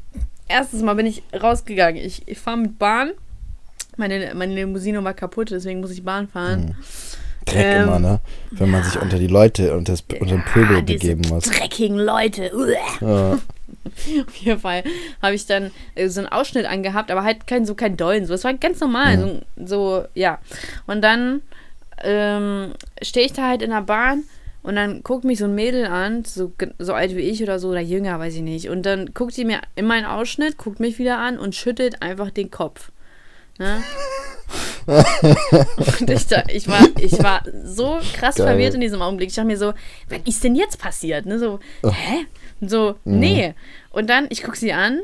erstes Mal bin ich rausgegangen. Ich, ich fahre mit Bahn. Meine, meine Limousine war kaputt, deswegen muss ich Bahn fahren. Dreck Ähm, immer, ne? Wenn man sich unter die Leute und das unter den Pöbel Ah, begeben muss. Dreckigen Leute. Ja. Auf jeden Fall habe ich dann äh, so einen Ausschnitt angehabt, aber halt kein so kein Dollen. So, es war ganz normal. So, so, ja. Und dann ähm, stehe ich da halt in der Bahn und dann guckt mich so ein Mädel an, so, so alt wie ich oder so, oder jünger, weiß ich nicht. Und dann guckt sie mir in meinen Ausschnitt, guckt mich wieder an und schüttelt einfach den Kopf. Ne? und ich, da, ich, war, ich war so krass Geil. verwirrt in diesem Augenblick. Ich dachte mir so, was ist denn jetzt passiert? Ne? So, Oh. hä? Und so, Mhm. nee. Und dann, ich gucke sie an.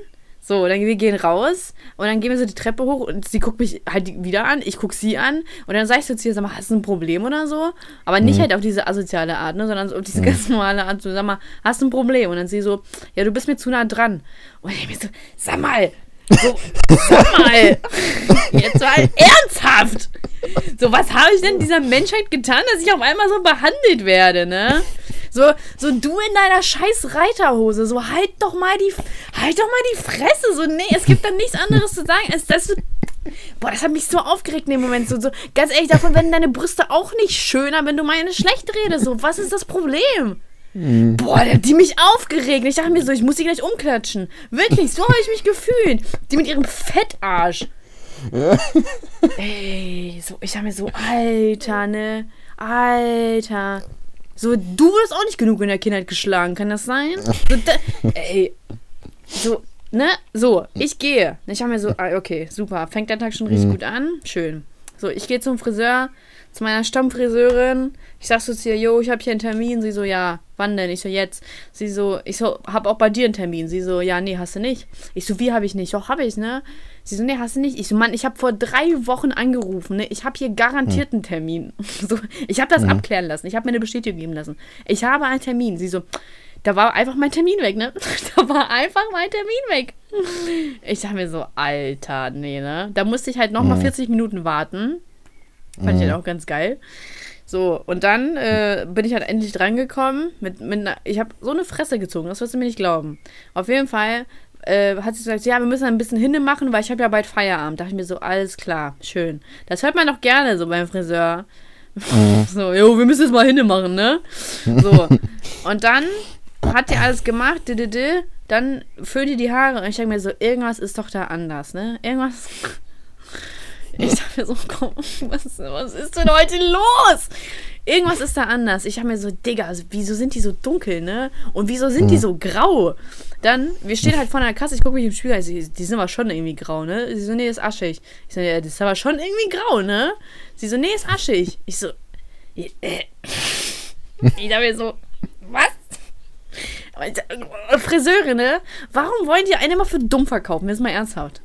So, dann wir gehen raus und dann gehen wir so die Treppe hoch und sie guckt mich halt wieder an, ich gucke sie an und dann sag ich so zu ihr, sag mal, hast du ein Problem oder so? Aber nicht halt auf diese asoziale Art, ne, sondern so auf diese ganz normale Art, so, sag mal, hast du ein Problem? Und dann sie so, ja, du bist mir zu nah dran. Und ich mir so, sag mal, so, sag mal, jetzt mal ernsthaft. So, was habe ich denn dieser Menschheit getan, dass ich auf einmal so behandelt werde, ne? So, so du in deiner scheiß Reiterhose, so halt doch mal die, halt doch mal die Fresse, so nee, es gibt dann nichts anderes zu sagen, als dass du, boah, das hat mich so aufgeregt in dem Moment, so, so, ganz ehrlich, davon werden deine Brüste auch nicht schöner, wenn du meine schlecht redest, so, was ist das Problem? Boah, der hat die mich aufgeregt. Ich dachte mir so, ich muss sie gleich umklatschen. Wirklich, so habe ich mich gefühlt. Die mit ihrem Fettarsch. Ey, so, ich habe mir so, Alter, ne? Alter. So, du wurdest auch nicht genug in der Kindheit geschlagen, kann das sein? So, da, ey. So, ne? So, ich gehe. Ich habe mir so, ah, okay, super. Fängt der Tag schon richtig gut an? Schön. So, ich gehe zum Friseur, zu meiner Stammfriseurin. Ich sag so zu ihr, yo, ich habe hier einen Termin. Sie so, ja, wann denn? Ich so, jetzt. Sie so, ich so, hab auch bei dir einen Termin. Sie so, ja, nee, hast du nicht. Ich so, wie habe ich nicht? Doch, habe ich, ne? Sie so, nee, hast du nicht. Ich so, Mann, ich habe vor drei Wochen angerufen, ne? Ich habe hier garantiert einen Termin. So, ich habe das abklären lassen. Ich habe mir eine Bestätigung geben lassen. Ich habe einen Termin. Sie so, da war einfach mein Termin weg, ne? Da war einfach mein Termin weg. Ich dachte mir so, Alter, nee, ne? Da musste ich halt nochmal 40 Minuten warten. Fand ich halt auch ganz geil. So, und dann äh, bin ich halt endlich drangekommen. Mit, mit einer, ich habe so eine Fresse gezogen, das wirst du mir nicht glauben. Auf jeden Fall äh, hat sie gesagt, ja, wir müssen ein bisschen hinne machen, weil ich habe ja bald Feierabend. Da dachte ich mir so, alles klar, schön. Das hört man doch gerne so beim Friseur. so, jo, wir müssen jetzt mal hinne machen, ne? So. Und dann hat die alles gemacht, di, di, di, dann föhnt die die Haare und ich denke mir so, irgendwas ist doch da anders, ne? Irgendwas. Ich dachte mir so, komm, was, was ist denn heute los? irgendwas ist da anders. Ich habe mir so, Digga, also, wieso sind die so dunkel, ne? Und wieso sind die so grau? Dann, wir stehen halt vor einer Kasse, ich gucke mich im Spiegel, also, die sind aber schon irgendwie grau, ne? Sie so, nee, ist aschig. Ich so, ja, das ist aber schon irgendwie grau, ne? Sie so, nee, ist aschig. Ich so, äh. Ich dachte mir so, was? Friseure, ne? Warum wollen die einen immer für dumm verkaufen? Jetzt mal ernsthaft.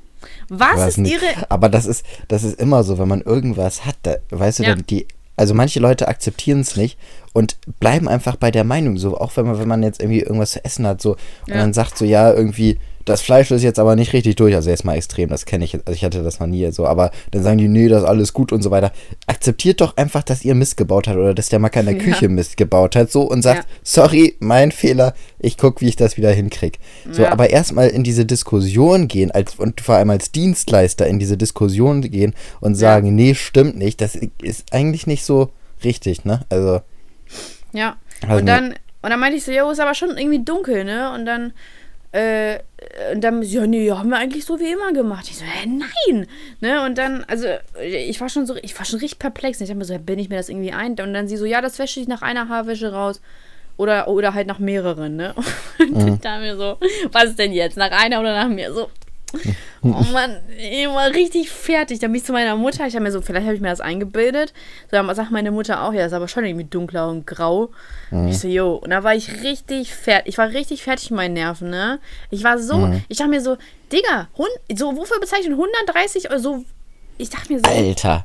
Was ist nicht. ihre. Aber das ist, das ist immer so, wenn man irgendwas hat, da, weißt du, Ja. die, also manche Leute akzeptieren es nicht und bleiben einfach bei der Meinung, so, auch wenn man, wenn man jetzt irgendwie irgendwas zu essen hat, so, und Ja. dann sagt so, ja, irgendwie, das Fleisch ist jetzt aber nicht richtig durch, also jetzt mal extrem, das kenne ich, jetzt- also ich hatte das noch nie so, aber dann sagen die, nee, das ist alles gut und so weiter. Akzeptiert doch einfach, dass ihr Mist gebaut habt oder dass der Macker in der Ja. Küche Mist gebaut hat, so, und sagt, Ja. sorry, mein Fehler, ich guck, wie ich das wieder hinkrieg. So, Ja. aber erstmal in diese Diskussion gehen als, und vor allem als Dienstleister in diese Diskussion gehen und sagen, nee, stimmt nicht, das ist eigentlich nicht so richtig, ne? Also, Ja. Also und dann, und dann meinte ich so, jo, ist aber schon irgendwie dunkel, ne? Und dann, äh, und dann, ja, nee, haben wir eigentlich so wie immer gemacht. Ich so, hä, nein! Ne? Und dann, also, ich war schon so, ich war schon richtig perplex. Ich dachte mir so, bin ich mir das irgendwie ein? Und dann sie so, ja, das wäsche ich nach einer Haarwäsche raus. Oder, oder halt nach mehreren, ne? Und ich dachte mir so, was ist denn jetzt? Nach einer oder nach mir? So, oh Mann, ich war richtig fertig. Dann bin ich zu meiner Mutter. Ich habe mir so, vielleicht habe ich mir das eingebildet. So, dann sagt meine Mutter auch, ja, das ist aber schon irgendwie dunkler und grau. Ich so, jo. Und da war ich richtig fertig. Ich war richtig fertig mit meinen Nerven, ne? Ich war so, ich dachte mir so, Digga, Hund, so, wofür bezeichnen 130 Euro? So, ich dachte mir so, Alter,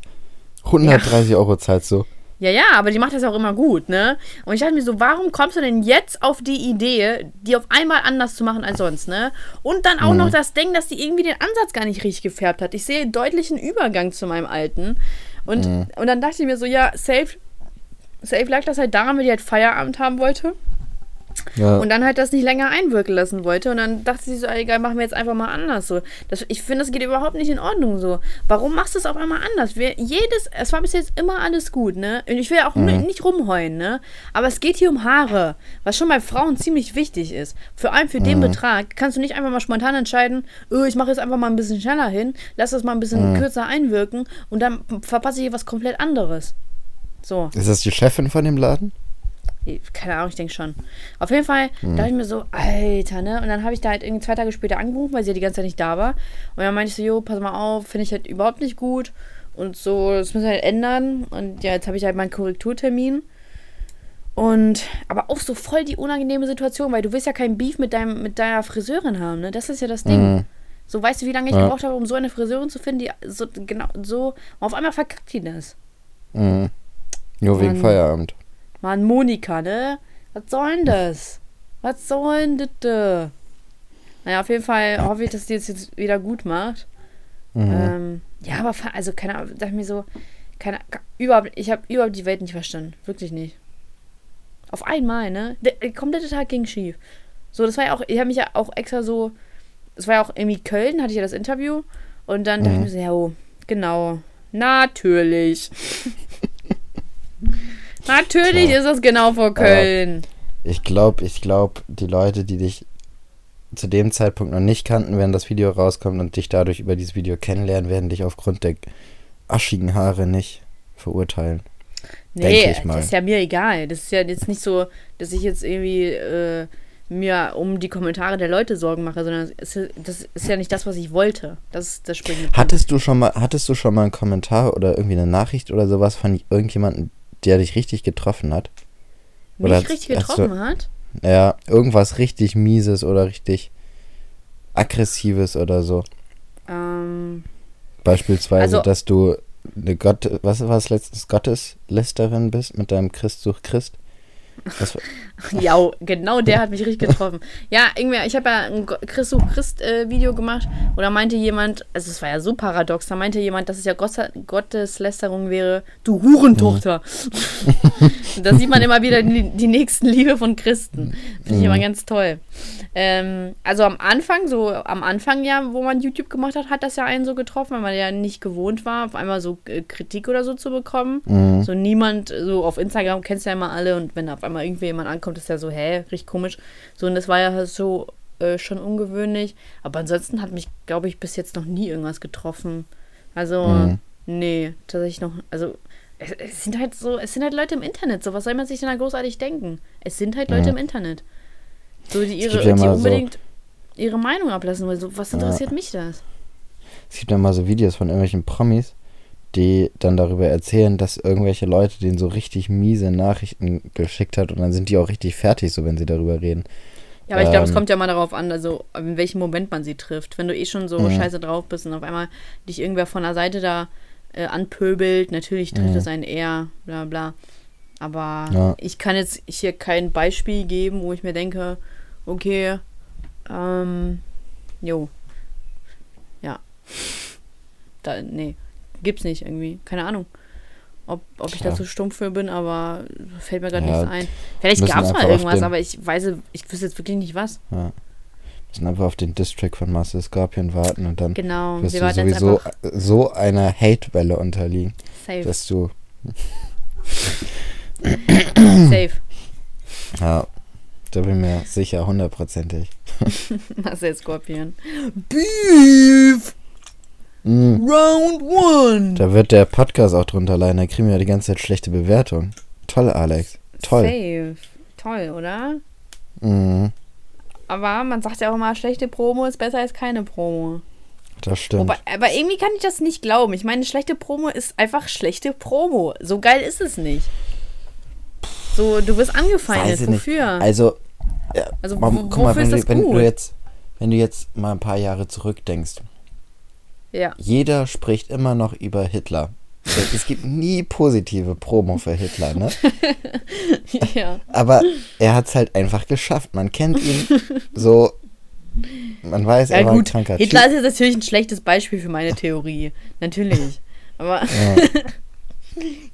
130 Euro zahlst du. Ja, ja, aber die macht das auch immer gut, ne? Und ich dachte mir so, warum kommst du denn jetzt auf die Idee, die auf einmal anders zu machen als sonst, ne? Und dann auch noch das Ding, dass die irgendwie den Ansatz gar nicht richtig gefärbt hat. Ich sehe deutlichen Übergang zu meinem alten. Und, und dann dachte ich mir so, ja, safe, safe lag das halt daran, weil die halt Feierabend haben wollte. Ja. Und dann halt das nicht länger einwirken lassen wollte. Und dann dachte sie so, ey, egal, machen wir jetzt einfach mal anders. So. Das, ich finde, das geht überhaupt nicht in Ordnung so. Warum machst du es auf einmal anders? Wir, jedes, es war bis jetzt immer alles gut, ne? Und ich will auch ni- nicht rumheulen, ne? Aber es geht hier um Haare, was schon bei Frauen ziemlich wichtig ist. Vor allem für den Betrag kannst du nicht einfach mal spontan entscheiden, oh, ich mache jetzt einfach mal ein bisschen schneller hin, lass das mal ein bisschen kürzer einwirken und dann verpasse ich hier was komplett anderes. So. Ist das die Chefin von dem Laden? Keine Ahnung, ich denke schon. Auf jeden Fall dachte ich mir so, Alter, ne? Und dann habe ich da halt irgendwie zwei Tage später angerufen, weil sie ja die ganze Zeit nicht da war. Und dann meinte ich so, jo, pass mal auf, finde ich halt überhaupt nicht gut. Und so, das müssen wir halt ändern. Und ja, jetzt habe ich halt meinen Korrekturtermin. Und, aber auch so voll die unangenehme Situation, weil du willst ja keinen Beef mit, deinem, mit deiner Friseurin haben, ne? Das ist ja das Ding. Mhm. So, weißt du, wie lange ich Ja. gebraucht habe, um so eine Friseurin zu finden, die so, genau, so, auf einmal verkackt die das. Mhm. Nur wegen. Feierabend. Mann, Monika, ne? Was soll denn das? Was soll denn das? da? Naja, auf jeden Fall hoffe ich, dass die es jetzt wieder gut macht. Mhm. Ähm, ja, aber also keine Ahnung, dachte mir so, keine überhaupt, ich habe überhaupt die Welt nicht verstanden. Wirklich nicht. Auf einmal, ne? Der, der komplette Tag ging schief. So, das war ja auch, ich habe mich ja auch extra so, das war ja auch irgendwie Köln, hatte ich ja das Interview. Und dann dachte ich mir so, ja, oh, genau. Natürlich. Natürlich Tja. ist das genau vor Köln. Ich glaube, ich glaube, die Leute, die dich zu dem Zeitpunkt noch nicht kannten, wenn das Video rauskommt und dich dadurch über dieses Video kennenlernen, werden dich aufgrund der aschigen Haare nicht verurteilen. Nee, das ist ja mir egal. Das ist ja jetzt nicht so, dass ich jetzt irgendwie äh, mir um die Kommentare der Leute Sorgen mache, sondern es ist, das ist ja nicht das, was ich wollte. Das ist das springende. Hattest du schon mal, hattest du schon mal einen Kommentar oder irgendwie eine Nachricht oder sowas von irgendjemandem, der dich richtig getroffen hat? Mich oder hast- richtig getroffen du- hat? Ja, irgendwas richtig mieses oder richtig aggressives oder so. Ähm, Beispielsweise, Also- dass du eine Gott, was war das letztes Gotteslästerin bist mit deinem Christ such Christ. Was, ja, genau der hat mich richtig getroffen. Ja, irgendwie, ich habe ja ein Go- Christ äh, Video gemacht oder meinte jemand, also es war ja so paradox, da meinte jemand, dass es ja Gott, Gotteslästerung wäre, du Hurentochter. da sieht man immer wieder die, die nächsten Liebe von Christen. Finde ich immer ganz toll. Ähm, also am Anfang, so am Anfang ja, wo man YouTube gemacht hat, hat das ja einen so getroffen, weil man ja nicht gewohnt war, auf einmal so äh, Kritik oder so zu bekommen. Mhm. So niemand, so auf Instagram kennst du ja immer alle und wenn auf einmal irgendwie jemand ankommt, ist ja so, hä, richtig komisch. So, und das war ja so äh, schon ungewöhnlich. Aber ansonsten hat mich, glaube ich, bis jetzt noch nie irgendwas getroffen. Also, Mhm. nee, tatsächlich noch, also Es, es, sind halt so, es sind halt Leute im Internet. So, was soll man sich denn da großartig denken? Es sind halt Leute Mhm. im Internet. So, die ihre, ja die mal so- unbedingt ihre Meinung ablassen wollen. So, was Ja. interessiert mich das? Es gibt ja mal so Videos von irgendwelchen Promis, die dann darüber erzählen, dass irgendwelche Leute denen so richtig miese Nachrichten geschickt hat und dann sind die auch richtig fertig, so wenn sie darüber reden. Ja, aber ich glaube, es Ähm. kommt ja mal darauf an, also in welchem Moment man sie trifft. Wenn du eh schon so Mhm. scheiße drauf bist und auf einmal dich irgendwer von der Seite da äh, anpöbelt, natürlich trifft Mhm. es einen eher, bla bla. Aber Ja. ich kann jetzt hier kein Beispiel geben, wo ich mir denke, okay, ähm, jo. Ja. Da, nee, gibt's nicht irgendwie. Keine Ahnung. Ob, ob ich da zu stumpf für bin, aber fällt mir gerade Ja, nichts ein. Vielleicht gab's einfach mal irgendwas, aber ich weiß, ich wüsste jetzt wirklich nicht was. Ja. Müssen einfach auf den Distrack von Marcel Scorpion warten und dann Genau, wirst wir du sowieso so einer Hate-Welle unterliegen, safe. dass du, safe. ja, da bin ich mir sicher, hundertprozentig. Marcel Scorpion. Beef! Mm, Round one! da wird der Podcast auch drunter leiden, da kriegen wir ja die ganze Zeit schlechte Bewertung. Toll, Alex. Toll. Safe. Toll, oder? Mm, Aber man sagt ja auch immer, schlechte Promo ist besser als keine Promo. das stimmt. Wobei, aber irgendwie kann ich das nicht glauben. Ich meine, schlechte Promo ist einfach schlechte Promo. So geil ist es nicht. So, du wirst angefeindet. Weiß ich nicht. Wofür? Also, ja, Also, mal, wo- guck mal, wofür wenn, ist du, wenn du jetzt, wenn du jetzt mal ein paar Jahre zurückdenkst, ja. jeder spricht immer noch über Hitler. Es gibt nie positive Promo für Hitler, ne? ja. Aber er hat es halt einfach geschafft. Man kennt ihn so. Man weiß, Ja, er war ein gut. kranker Hitler Typ. ist jetzt natürlich ein schlechtes Beispiel für meine Theorie. Natürlich. Aber, Ja.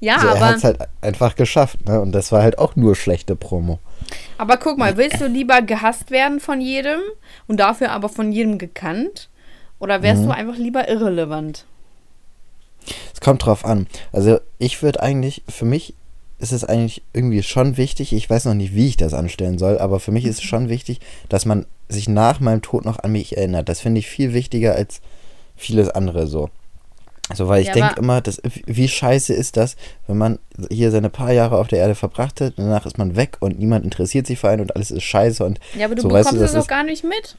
ja, So, er aber. hat es halt einfach geschafft, ne? Und das war halt auch nur schlechte Promo. Aber guck mal, willst du lieber gehasst werden von jedem und dafür aber von jedem gekannt? Oder wärst Mhm. du einfach lieber irrelevant? Es kommt drauf an. Also ich würde eigentlich, für mich ist es eigentlich irgendwie schon wichtig, ich weiß noch nicht, wie ich das anstellen soll, aber für mich ist es schon wichtig, dass man sich nach meinem Tod noch an mich erinnert. Das finde ich viel wichtiger als vieles andere so. Also weil ich Ja, denke immer, das, wie scheiße ist das, wenn man hier seine paar Jahre auf der Erde verbracht hat, danach ist man weg und niemand interessiert sich für einen und alles ist scheiße und Ja, aber du So, weißt bekommst du, es das doch ist- gar nicht mit.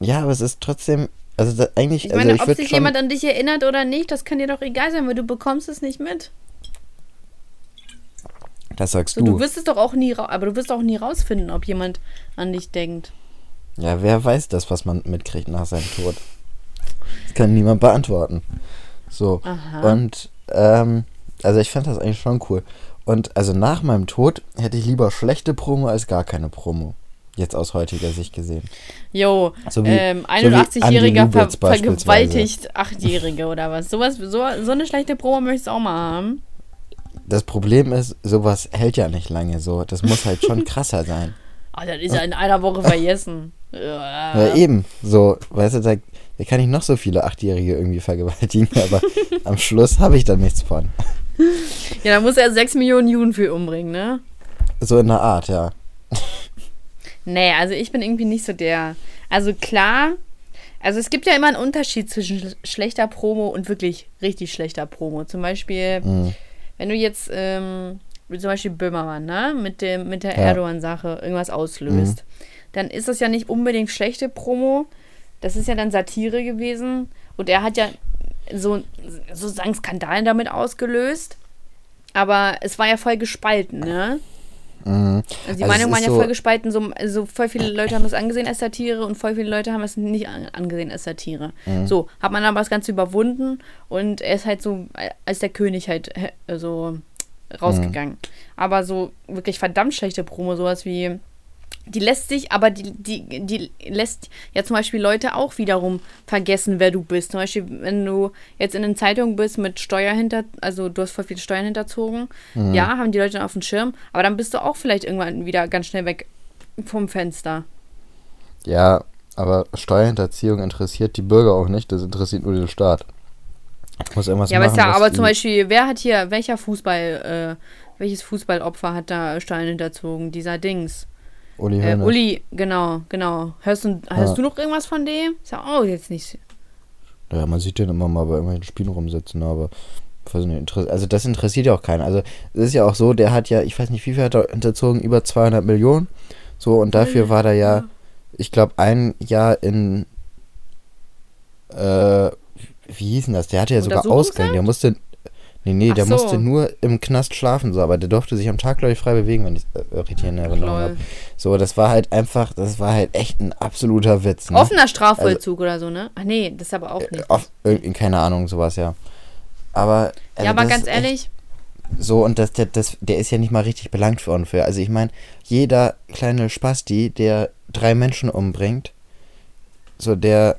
ja, aber es ist trotzdem, also da, eigentlich, Ich also meine, ich ob sich schon, jemand an dich erinnert oder nicht, das kann dir doch egal sein, weil du bekommst es nicht mit. das sagst So, du. du. wirst es doch auch nie, aber du wirst auch nie rausfinden, ob jemand an dich denkt. Ja, wer weiß das, was man mitkriegt nach seinem Tod? Das kann niemand beantworten. So. Aha. Und, ähm, also ich fand das eigentlich schon cool. Und also nach meinem Tod hätte ich lieber schlechte Promo als gar keine Promo. Jetzt aus heutiger Sicht gesehen. Jo, So ähm, so wie 81-Jähriger Andy ver vergewaltigt Achtjährige oder was. Sowas, so, so eine schlechte Promo möchtest du auch mal haben. Das Problem ist, sowas hält ja nicht lange so. Das muss halt schon krasser sein. Oh, das ist ja in einer Woche vergessen. Ja, eben. So, weißt du, da, da kann ich noch so viele Achtjährige irgendwie vergewaltigen, aber am Schluss habe ich da nichts von. Ja, da muss er 6 Millionen Juden für umbringen, ne? So in der Art, ja. Nee, also ich bin irgendwie nicht so der. Also klar, also es gibt ja immer einen Unterschied zwischen sch- schlechter Promo und wirklich richtig schlechter Promo. Zum Beispiel, Mhm. wenn du jetzt, ähm, zum Beispiel Böhmermann, ne, mit, dem, mit der Ja. Erdogan-Sache irgendwas auslöst, dann ist das ja nicht unbedingt schlechte Promo. Das ist ja dann Satire gewesen. Und er hat ja so sozusagen Skandalen damit ausgelöst. Aber es war ja voll gespalten, ne? Mhm. Also die Also ist waren ja so- voll gespalten. So, also voll viele Leute haben es angesehen als Satire und voll viele Leute haben es nicht an, angesehen als Satire. Mhm. So, hat man aber das Ganze überwunden und er ist halt so als der König halt so rausgegangen. Mhm. Aber so wirklich verdammt schlechte Promo, sowas wie. Die lässt sich, aber die, die, die lässt ja zum Beispiel Leute auch wiederum vergessen, wer du bist. Zum Beispiel, wenn du jetzt in den Zeitungen bist mit Steuer hinter, also du hast voll viele Steuern hinterzogen, Mhm. ja, haben die Leute dann auf dem Schirm, aber dann bist du auch vielleicht irgendwann wieder ganz schnell weg vom Fenster. Ja, aber Steuerhinterziehung interessiert die Bürger auch nicht, das interessiert nur den Staat. Muss irgendwas ja, machen, ist ja, aber zum Beispiel, wer hat hier, welcher Fußball, äh, welches Fußballopfer hat da Steuern hinterzogen? Dieser Dings. Uli Äh. Uli, genau, genau. Hörst du, hast Ja. du noch irgendwas von dem? Ist ja auch jetzt nicht. Ja, man sieht den immer mal bei irgendwelchen Spielen rumsitzen, aber Also das interessiert ja auch keinen. Also es ist ja auch so, der hat ja, ich weiß nicht, wie viel hat er unterzogen, über 200 Millionen. So, und dafür war der ja, ich glaube, ein Jahr in, äh, wie hieß denn das? Der hatte ja sogar Ausgang. Der musste, nee, nee, Ach der so. musste nur im Knast schlafen, so, aber der durfte sich am Tag, glaube ich, frei bewegen, wenn ich äh, richtig in Erinnerung habe. So, das war halt einfach, das war halt echt ein absoluter Witz. Ne? Offener Strafvollzug also, oder so, ne? Ach nee, das ist aber auch nicht. Off, keine Ahnung, sowas, ja. Aber. Also ja, aber ganz ehrlich. So, und das, der, das, der ist ja nicht mal richtig belangt worden für. Also ich meine, jeder kleine Spasti, der drei Menschen umbringt, so der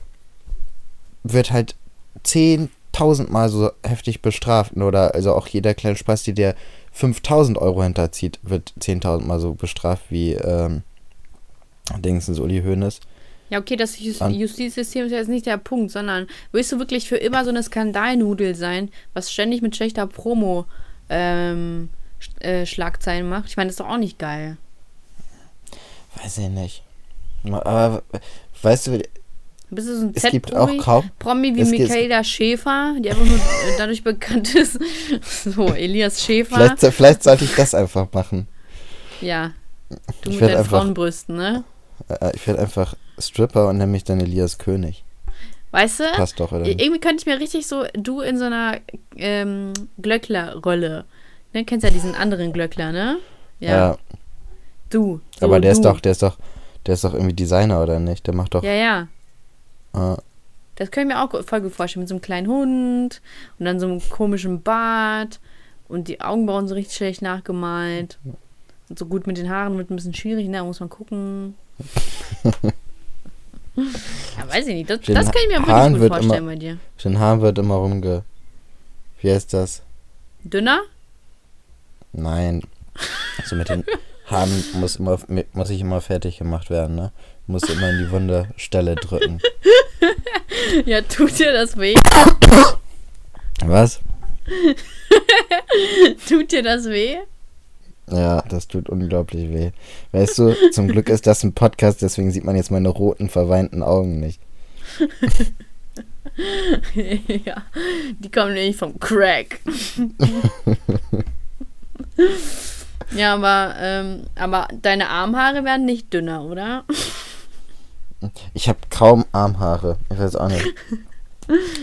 wird halt 10.000 Mal so heftig bestraft. Oder also auch jeder kleine Spasti, der 5.000 Euro hinterzieht, wird 10.000 Mal so bestraft wie ähm, Dingsens Uli Hoeneß. Ja, okay, das Justizsystem ist jetzt nicht der Punkt, sondern willst du wirklich für immer so eine Skandalnudel sein, was ständig mit schlechter Promo ähm, äh, Schlagzeilen macht? Ich meine, das ist doch auch nicht geil. Weiß ich nicht. Aber weißt du, bist du so ein es gibt auch kaum, Promi wie Michaela Schäfer, die einfach nur dadurch bekannt ist. so, Elias Schäfer. Vielleicht, vielleicht sollte ich das einfach machen. Ja. Du ich mit deinen einfach, Frauenbrüsten, ne? Äh, ich werde einfach Stripper und nenne mich dann Elias König. Weißt du? Passt doch, oder? Irgendwie könnte ich mir richtig so, du in so einer ähm, Glöckler-Rolle. Ne? Kennst ja diesen anderen Glöckler, ne? Ja. ja. Du. So Aber der du. ist doch, der ist doch, der ist doch irgendwie Designer, oder nicht? Der macht doch. Ja, ja. Ah. Das können wir auch voll gut vorstellen, mit so einem kleinen Hund und dann so einem komischen Bart und die Augenbrauen so richtig schlecht nachgemalt. Und so gut mit den Haaren wird ein bisschen schwierig, ne? Da muss man gucken. ja, weiß ich nicht. Das, das kann ich mir wirklich gut vorstellen immer, bei dir. Den Haaren wird immer rumge. Wie heißt das? Dünner? Nein. Also mit den Haaren muss, immer, muss ich immer fertig gemacht werden, ne? Muss immer in die wunde Stelle drücken. ja, tut dir das weh? Was? tut dir das weh? Ja, das tut unglaublich weh. Weißt du, zum Glück ist das ein Podcast, deswegen sieht man jetzt meine roten, verweinten Augen nicht. ja, die kommen nämlich vom Crack. ja, aber, ähm, aber deine Armhaare werden nicht dünner, oder? Ich habe kaum Armhaare. Ich weiß auch nicht.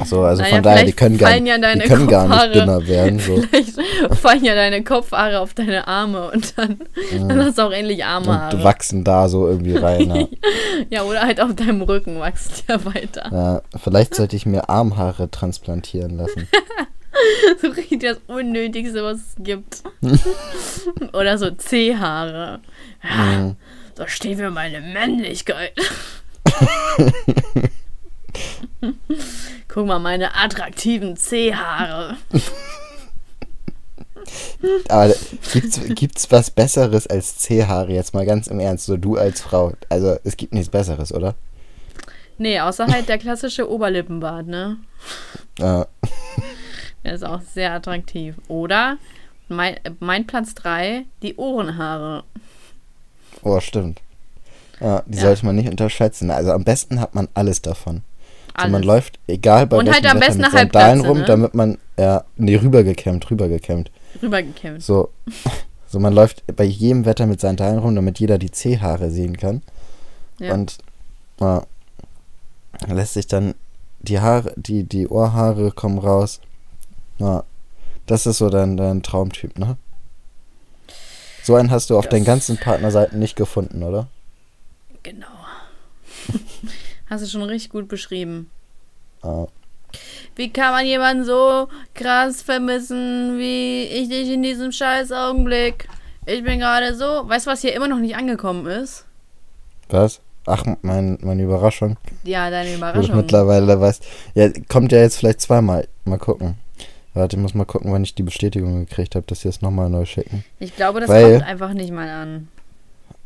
So, also naja, von daher, die können, gar, ja die können gar nicht dünner werden. So. Vielleicht fallen ja deine Kopfhaare auf deine Arme und dann, mhm. dann hast du auch endlich Armhaare. Und wachsen da so irgendwie rein. Ja. ja, oder halt auf deinem Rücken wachsen ja weiter. Ja, vielleicht sollte ich mir Armhaare transplantieren lassen. so richtig das Unnötigste, was es gibt. oder so C-Haare. Ja, mhm. So steht für meine Männlichkeit. Guck mal, meine attraktiven C-Haare. Aber gibt's, gibt's was Besseres als C-Haare? Jetzt mal ganz im Ernst, so du als Frau. Also es gibt nichts Besseres, oder? Nee, außer halt der klassische Oberlippenbart, ne? Ja. Der ist auch sehr attraktiv. Oder mein, mein Platz 3, die Ohrenhaare. Oh, stimmt. Ja, die ja. sollte man nicht unterschätzen. Also am besten hat man alles davon. Alles. Also man läuft, egal bei Und halt am besten mit Sandalen rum, ne? damit man, ja, nee, rübergekämmt, rübergekämmt. Rübergekämmt. So, so man läuft bei jedem Wetter mit Sandalen rum, damit jeder die C-Haare sehen kann. Ja. Und ja, lässt sich dann die Haare, die, die Ohrhaare kommen raus. Ja, das ist so dein, dein Traumtyp, ne? So einen hast du auf das den ganzen Partnerseiten nicht gefunden, oder? Genau. Hast du schon richtig gut beschrieben. Oh. Wie kann man jemanden so krass vermissen, wie ich dich in diesem scheiß Augenblick? Ich bin gerade so. Weißt du, was hier immer noch nicht angekommen ist? Was? Ach, mein, meine Überraschung. Ja, deine Überraschung. Du mittlerweile weißt. Ja, kommt ja jetzt vielleicht zweimal. Mal gucken. Warte, ich muss mal gucken, wann ich die Bestätigung gekriegt habe, dass sie es nochmal neu schicken. Ich glaube, das Weil, kommt einfach nicht mal an.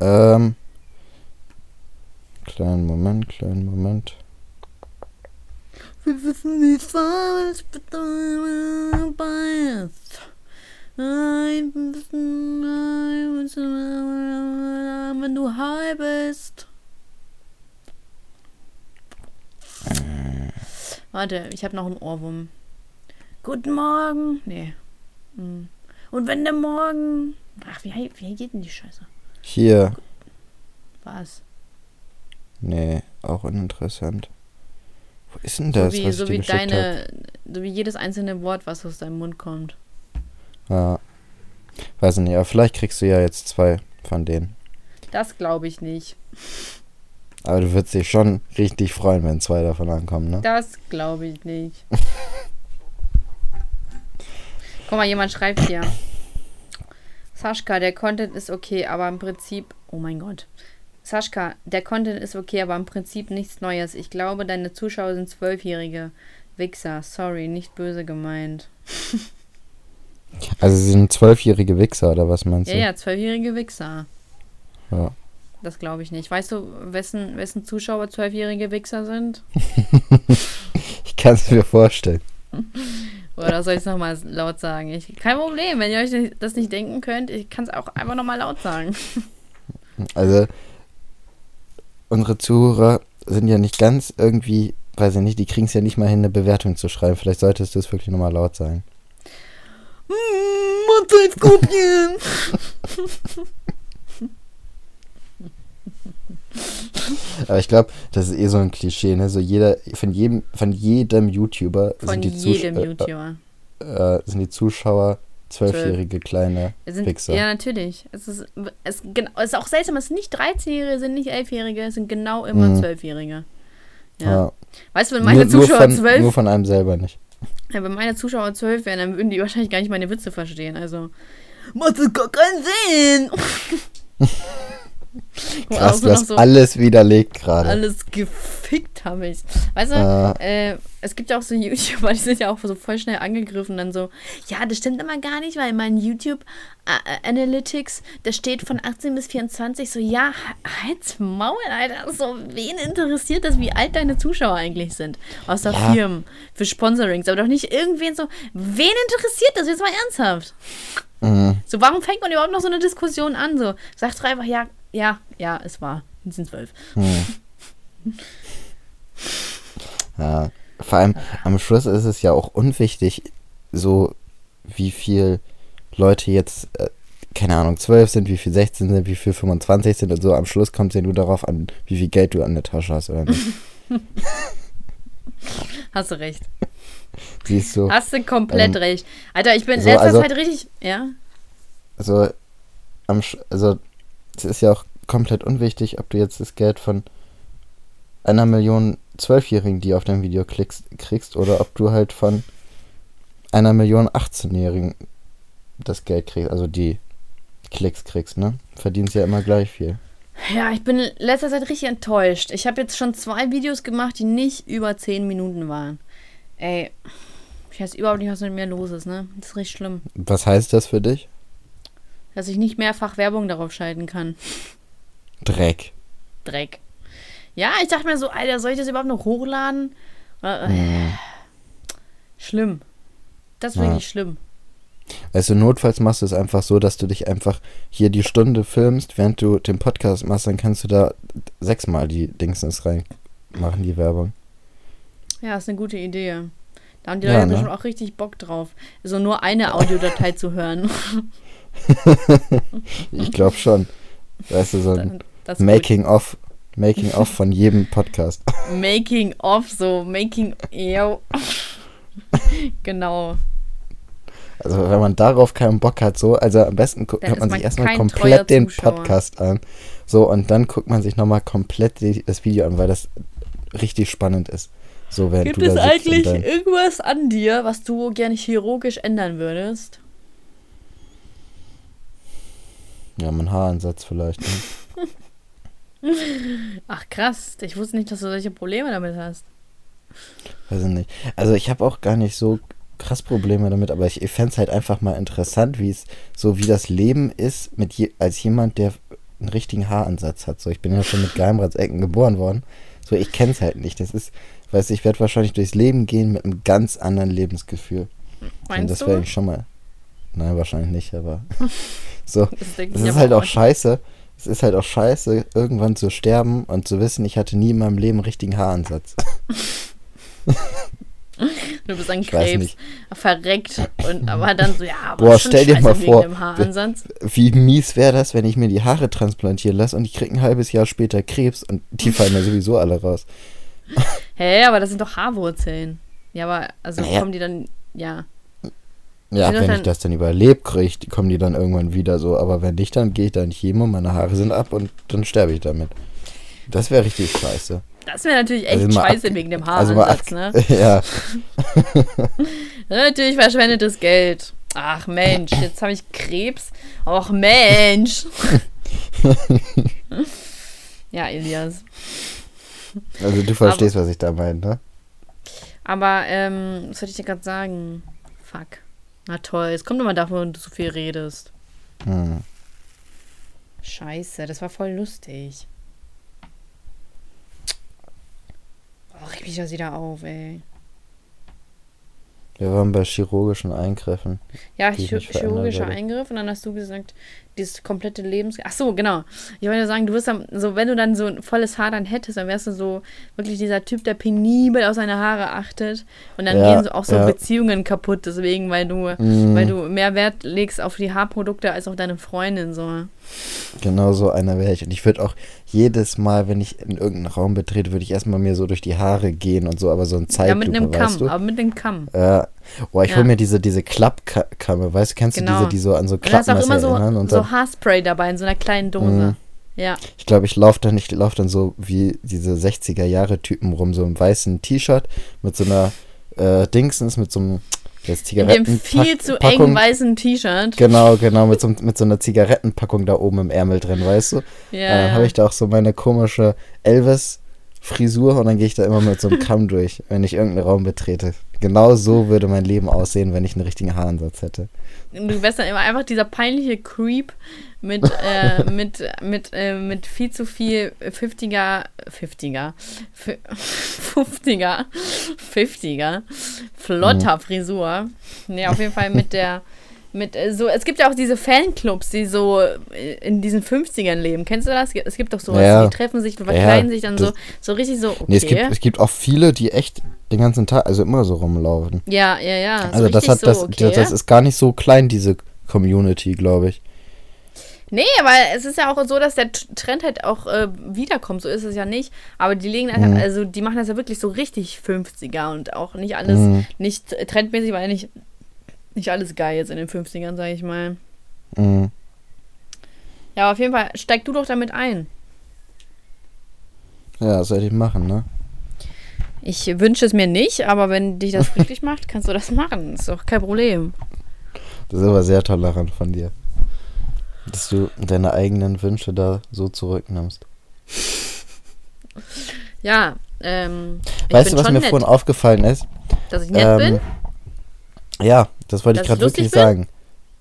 Ähm, Kleinen Moment, kleinen Moment. Wir wissen nicht, was wenn du high bist. Warte, ich habe noch einen Ohrwurm. Guten Morgen. Nee. Hm. Und wenn der Morgen. Ach, wie, wie geht denn die Scheiße? Hier. Was? Nee, auch uninteressant. Wo ist denn das, so wie, was so ich wie deine, so wie jedes einzelne Wort, was aus deinem Mund kommt. hab? Ja. Weiß ich nicht, aber vielleicht kriegst du ja jetzt zwei von denen. Das glaube ich nicht. Aber du würdest dich schon richtig freuen, wenn zwei davon ankommen, ne? Das glaube ich nicht. Guck mal, jemand schreibt hier. Sascha, der Content ist okay, aber im Prinzip. Oh mein Gott. Sascha, der Content ist okay, aber im Prinzip nichts Neues. Ich glaube, deine Zuschauer sind Zwölfjährige. Wichser, sorry, nicht böse gemeint. Also sie sind zwölfjährige Wichser, oder was meinst Ja, du? ja, zwölfjährige Wichser. Ja. Das glaube ich nicht. Weißt du, wessen, wessen Zuschauer zwölfjährige Wichser sind? Ich kann es mir vorstellen. Oder soll ich es nochmal laut sagen? Ich, kein Problem, wenn ihr euch das nicht denken könnt, ich kann es auch einfach nochmal laut sagen. Also unsere Zuhörer sind ja nicht ganz irgendwie, weiß ich nicht, die kriegen es ja nicht mal hin, eine Bewertung zu schreiben. Vielleicht solltest du es wirklich nochmal laut sagen. Monsterskopien! Aber ich glaube, das ist eh so ein Klischee, ne? So jeder, von jedem, von jedem YouTuber Von sind die, jedem Zusch YouTuber. äh, äh, sind die Zuschauer zwölfjährige kleine sind, Wichser. ja, natürlich. Es ist, es, genau, es ist auch seltsam, es sind nicht 13-Jährige, es sind nicht 11-Jährige, es sind genau immer Mhm. 12-Jährige. Ja. Ja. Weißt du, wenn meine nur, nur, Zuschauer von, 12 nur von einem selber nicht. Ja, wenn meine Zuschauer zwölf wären, dann würden die wahrscheinlich gar nicht meine Witze verstehen. Also, macht das gar keinen Sinn. Krass, du hast so alles widerlegt gerade. alles gefickt habe ich. Weißt du, Äh, äh, es gibt ja auch so YouTuber, die sind ja auch so voll schnell angegriffen, dann so, ja, das stimmt immer gar nicht, weil mein YouTube äh, Analytics, das steht von 18 bis 24, so, ja, halt's Maul, Alter, so, wen interessiert das, wie alt deine Zuschauer eigentlich sind? Außer Ja. Firmen, für Sponsorings, aber doch nicht irgendwen so, wen interessiert das, jetzt mal ernsthaft? mh. So, warum fängt man überhaupt noch so eine Diskussion an, so, sagt doch einfach, ja, ja, ja, es war, die sind zwölf. Hm. Ja, vor allem am Schluss ist es ja auch unwichtig, so wie viel Leute jetzt, äh, keine Ahnung, 12 sind, wie viel 16 sind, wie viel 25 sind und so. Am Schluss kommt es ja nur darauf an, wie viel Geld du an der Tasche hast oder nicht. Hast du recht. Siehst du, Hast du komplett Ähm, recht. Alter, ich bin in so, letzter also- Zeit richtig. Ja? also, am, also es ist ja auch komplett unwichtig, ob du jetzt das Geld von einer Million Zwölfjährigen, die auf dein Video klickst, kriegst, oder ob du halt von einer Million 18-Jährigen das Geld kriegst, also die Klicks kriegst, ne? Verdienst ja immer gleich viel. Ja, ich bin in letzter Zeit richtig enttäuscht. Ich habe jetzt schon zwei Videos gemacht, die nicht über 10 Minuten waren. Ey, ich weiß überhaupt nicht, was mit mir los ist, ne? Das ist richtig schlimm. Was heißt das für dich? Dass ich nicht mehrfach Werbung darauf schalten kann. Dreck. Dreck. Ja, ich dachte mir so, Alter, soll ich das überhaupt noch hochladen? Hm. Schlimm. Das ist Ja. wirklich schlimm. Du, notfalls machst du es einfach so, dass du dich einfach hier die Stunde filmst, während du den Podcast machst, dann kannst du da sechsmal die Dingsens reinmachen, die Werbung. Ja, ist eine gute Idee. Da haben die Ja, Leute ne? schon auch richtig Bock drauf. So nur eine Audiodatei zu hören. Ich glaube schon. Weißt du, so ein ist Making of, von jedem Podcast. Making of, so Making. Yo. genau. Also wenn man darauf keinen Bock hat, so, also am besten guckt man man sich erstmal komplett den Zuschauer. Podcast an. So, und dann guckt man sich nochmal komplett die, das Video an, weil das richtig spannend ist. So, Gibt es eigentlich irgendwas an dir, was du gerne chirurgisch ändern würdest? Ja, mein Haaransatz vielleicht. Ne? Ach krass, ich wusste nicht, dass du solche Probleme damit hast. Weiß ich nicht. Also ich habe auch gar nicht so krass Probleme damit, aber ich, ich fände es halt einfach mal interessant, wie es so wie das Leben ist mit je, als jemand, der einen richtigen Haaransatz hat. So, ich bin ja schon mit Geheimratsecken geboren worden. So, ich kenne es halt nicht. Das ist, weiß ich, werde wahrscheinlich durchs Leben gehen mit einem ganz anderen Lebensgefühl. Und Meinst das du? werde ich schon mal. Nein, wahrscheinlich nicht, aber so. Das ich ist halt auch scheiße. Es ist halt auch scheiße, irgendwann zu sterben und zu wissen, ich hatte nie in meinem Leben einen richtigen Haaransatz. Du bist an Krebs verreckt und aber dann so, ja, aber Boah, stell dir mal vor, dem Haaransatz. Wie mies wäre das, wenn ich mir die Haare transplantieren lasse und ich krieg ein halbes Jahr später Krebs und die fallen ja sowieso alle raus. Hä, aber das sind doch Haarwurzeln. Ja, aber also Naja. kommen die dann, ja. Ja, wenn ich das dann überlebe, krieg, ich- kommen die dann irgendwann wieder so. Aber wenn nicht, dann gehe ich da in Chemo, meine Haare sind ab und dann sterbe ich damit. Das wäre richtig scheiße. Das wäre natürlich echt Also scheiße wegen dem Also Haaransatz, ab- ne? Ja, Natürlich verschwendetes Geld. Ach Mensch, jetzt habe ich Krebs. Och Mensch. ja, Elias. also du verstehst, was ich da meine, ne? Aber, ähm, was soll ich dir gerade sagen? Fuck. Na toll, es kommt immer davon, wenn du so viel redest. Hm. Scheiße, das war voll lustig. Oh, reg mich das wieder auf, ey. Wir waren bei chirurgischen Eingriffen. Ja, ich chirurgischer. Eingriff und dann hast du gesagt, dieses komplette Lebens... Ach so, genau. Ich wollte sagen, du wirst dann, so, wenn du dann so ein volles Haar dann hättest, dann wärst du so wirklich dieser Typ, der penibel auf seine Haare achtet und dann Ja, gehen so auch so ja. Beziehungen kaputt, deswegen, weil du, Mm, weil du mehr Wert legst auf die Haarprodukte als auf deine Freundin, so. Genau so einer wäre ich. Und ich würde auch jedes Mal, wenn ich in irgendeinen Raum betrete, würde ich erstmal mir so durch die Haare gehen und so, aber so ein Ja, Zeitlupe, mit einem weißt Kamm, du? aber mit einem Kamm. Ja. Oh, ich Ja. hol mir diese, diese Klappkamme, weißt du, kennst du Genau. diese, die so an so Klappmesser immer so, erinnern? Und so dann, Haarspray dabei in so einer kleinen Dose. Mhm. Ja. ich glaube, ich laufe dann, ich laufe dann so wie diese 60er-Jahre-Typen rum, so im weißen T-Shirt mit so einer äh, Dingsens, mit so einem das In dem Zigaretten viel zu engen weißen T-Shirt. Genau, genau, mit so, mit so einer Zigarettenpackung da oben im Ärmel drin, weißt du? Ja, dann ja. habe ich da auch so meine komische Elvis-Frisur und dann gehe ich da immer mit so einem Kamm durch, wenn ich irgendeinen Raum betrete. Genau so würde mein Leben aussehen, wenn ich einen richtigen Haaransatz hätte. Du wärst dann immer einfach dieser peinliche Creep mit, äh, mit, mit, äh, mit viel zu viel 50er, 50er, fü- 50er, 50er, flotter Mhm. Frisur. Nee, auf jeden Fall mit der, mit äh, so, es gibt ja auch diese Fanclubs, die so äh, in diesen 50ern leben. Kennst du das? Es gibt doch sowas, Ja. die treffen sich und verkleiden sich dann so, das- so richtig so, okay. Nee, es gibt, es gibt auch viele, die echt den ganzen Tag, also immer so rumlaufen. ja, ja, ja. So Also das hat das, so, okay. das ist gar nicht so klein, diese Community, glaube ich. Nee, aber es ist ja auch so, dass der Trend halt auch äh, wiederkommt. So ist es ja nicht. Aber die legen Mhm. also die machen das ja wirklich so richtig 50er und auch nicht alles, Mhm. nicht trendmäßig, weil nicht, nicht alles geil jetzt in den 50ern, sag ich mal. Mhm. Ja, auf jeden Fall steig du doch damit ein. Ja, das sollte ich machen, ne? Ich wünsche es mir nicht, aber wenn dich das glücklich macht, kannst du das machen. Ist doch kein Problem. Das ist aber sehr tolerant von dir. Dass du deine eigenen Wünsche da so zurücknimmst. Ja, ähm. weißt du, was mir nett, vorhin aufgefallen ist? Dass ich nett Ähm, bin? Ja, das wollte ich gerade wirklich bin? sagen.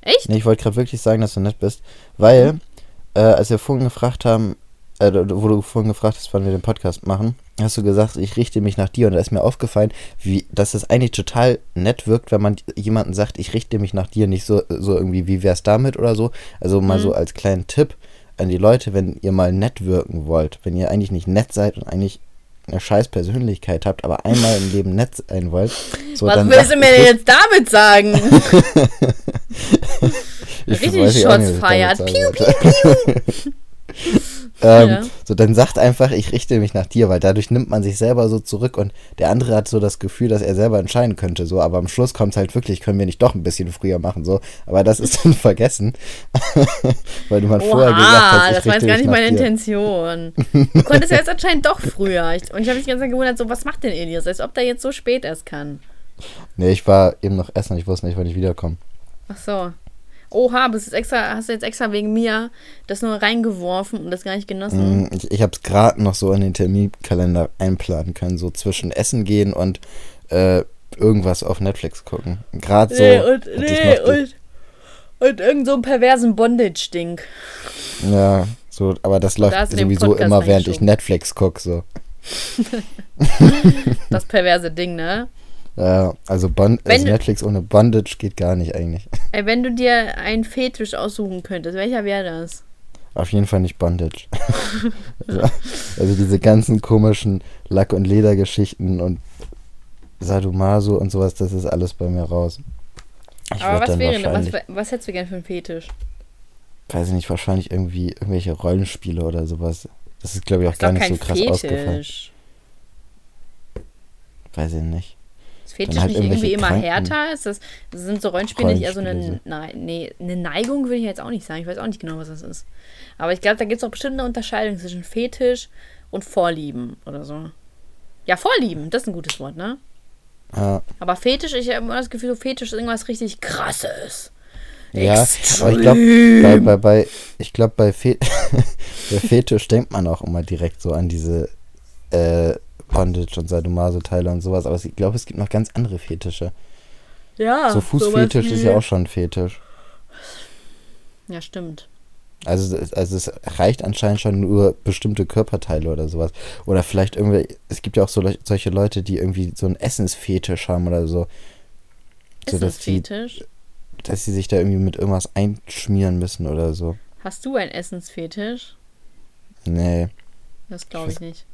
Echt? Nee, ich wollte gerade wirklich sagen, dass du nett bist. Weil, Mhm. äh, als wir vorhin gefragt haben, äh, wo du vorhin gefragt hast, wann wir den Podcast machen, hast du gesagt, ich richte mich nach dir. Und da ist mir aufgefallen, wie, dass es eigentlich total nett wirkt, wenn man jemanden sagt, ich richte mich nach dir. Nicht so, so irgendwie, wie wär's damit oder so. Also mal Mhm. so als kleinen Tipp an die Leute, wenn ihr mal nett wirken wollt, wenn ihr eigentlich nicht nett seid und eigentlich eine scheiß Persönlichkeit habt, aber einmal im Leben nett sein wollt. So, Was dann willst du mir denn jetzt damit sagen? Ich Richtig weiß ja auch nicht, Shots was ich damit feiert. sagen Piu, wollte. ähm, Ja. So, dann sagt einfach, ich richte mich nach dir, weil dadurch nimmt man sich selber so zurück und der andere hat so das Gefühl, dass er selber entscheiden könnte. So, aber am Schluss kommt es halt wirklich, können wir nicht doch ein bisschen früher machen, so. Aber das ist dann vergessen. weil du mal vorher gesagt hast, ich das war jetzt gar nicht meine dir. Intention. Du konntest ja jetzt anscheinend doch früher. Ich, und ich habe mich ganz gewundert, so, was macht denn Elias? Als ob der jetzt so spät erst kann. Nee, ich war eben noch essen und ich wusste nicht, wann ich wiederkomme. Ach so. Oha, bist jetzt extra, hast du jetzt extra wegen mir das nur reingeworfen und das gar nicht genossen? Mm, Ich, ich habe es gerade noch so in den Terminkalender einplanen können, so zwischen Essen gehen und äh, irgendwas auf Netflix gucken. Gerade so. nee, und, nee, und, und irgend so einen perversen Bondage-Ding. Ja, so, aber das läuft den sowieso immer, während ich. Netflix gucke, so. Das perverse Ding, ne? Ja, also, Bon Wenn also Netflix ohne Bondage geht gar nicht eigentlich. Ey, wenn du dir einen Fetisch aussuchen könntest, welcher wäre das? Auf jeden Fall nicht Bondage. also, also diese ganzen komischen Lack- und Ledergeschichten und Sadomaso und sowas, das ist alles bei mir raus. Ich Aber was wäre denn, was, was hättest du gern für einen Fetisch? weiß ich nicht, wahrscheinlich irgendwie irgendwelche Rollenspiele oder sowas. Das ist, glaube ich, auch gar nicht so krass ausgefallen. Fetisch. Weiß ich nicht. Fetisch halt nicht irgendwie immer Kranken- härter? Ist das, sind so Rollenspiele nicht eher so eine, nee, eine Neigung, würde ich jetzt auch nicht sagen. Ich weiß auch nicht genau, was das ist. Aber ich glaube, da gibt es auch bestimmt eine Unterscheidung zwischen Fetisch und Vorlieben oder so. Ja, Vorlieben, das ist ein gutes Wort, ne? Ja, Aber Fetisch, ich habe immer das Gefühl, Fetisch ist irgendwas richtig krasses. ja aber ich glaube, bei, bei, bei, ich glaube, bei, Fe bei Fetisch denkt man auch immer direkt so an diese äh, Bondage und Sadomaso-Teile und sowas. Aber ich glaube, es gibt noch ganz andere Fetische. Ja, so Fußfetisch ist ja auch schon ein Fetisch. Ja, stimmt. Also, es- also es reicht anscheinend schon nur bestimmte Körperteile oder sowas. Oder vielleicht irgendwie, es gibt ja auch so Leu- solche Leute, die irgendwie so einen Essensfetisch haben oder so. So, Ist dass dass sie sich da irgendwie mit irgendwas einschmieren müssen oder so. Hast du einen Essensfetisch? Nee. Das glaube ich nicht.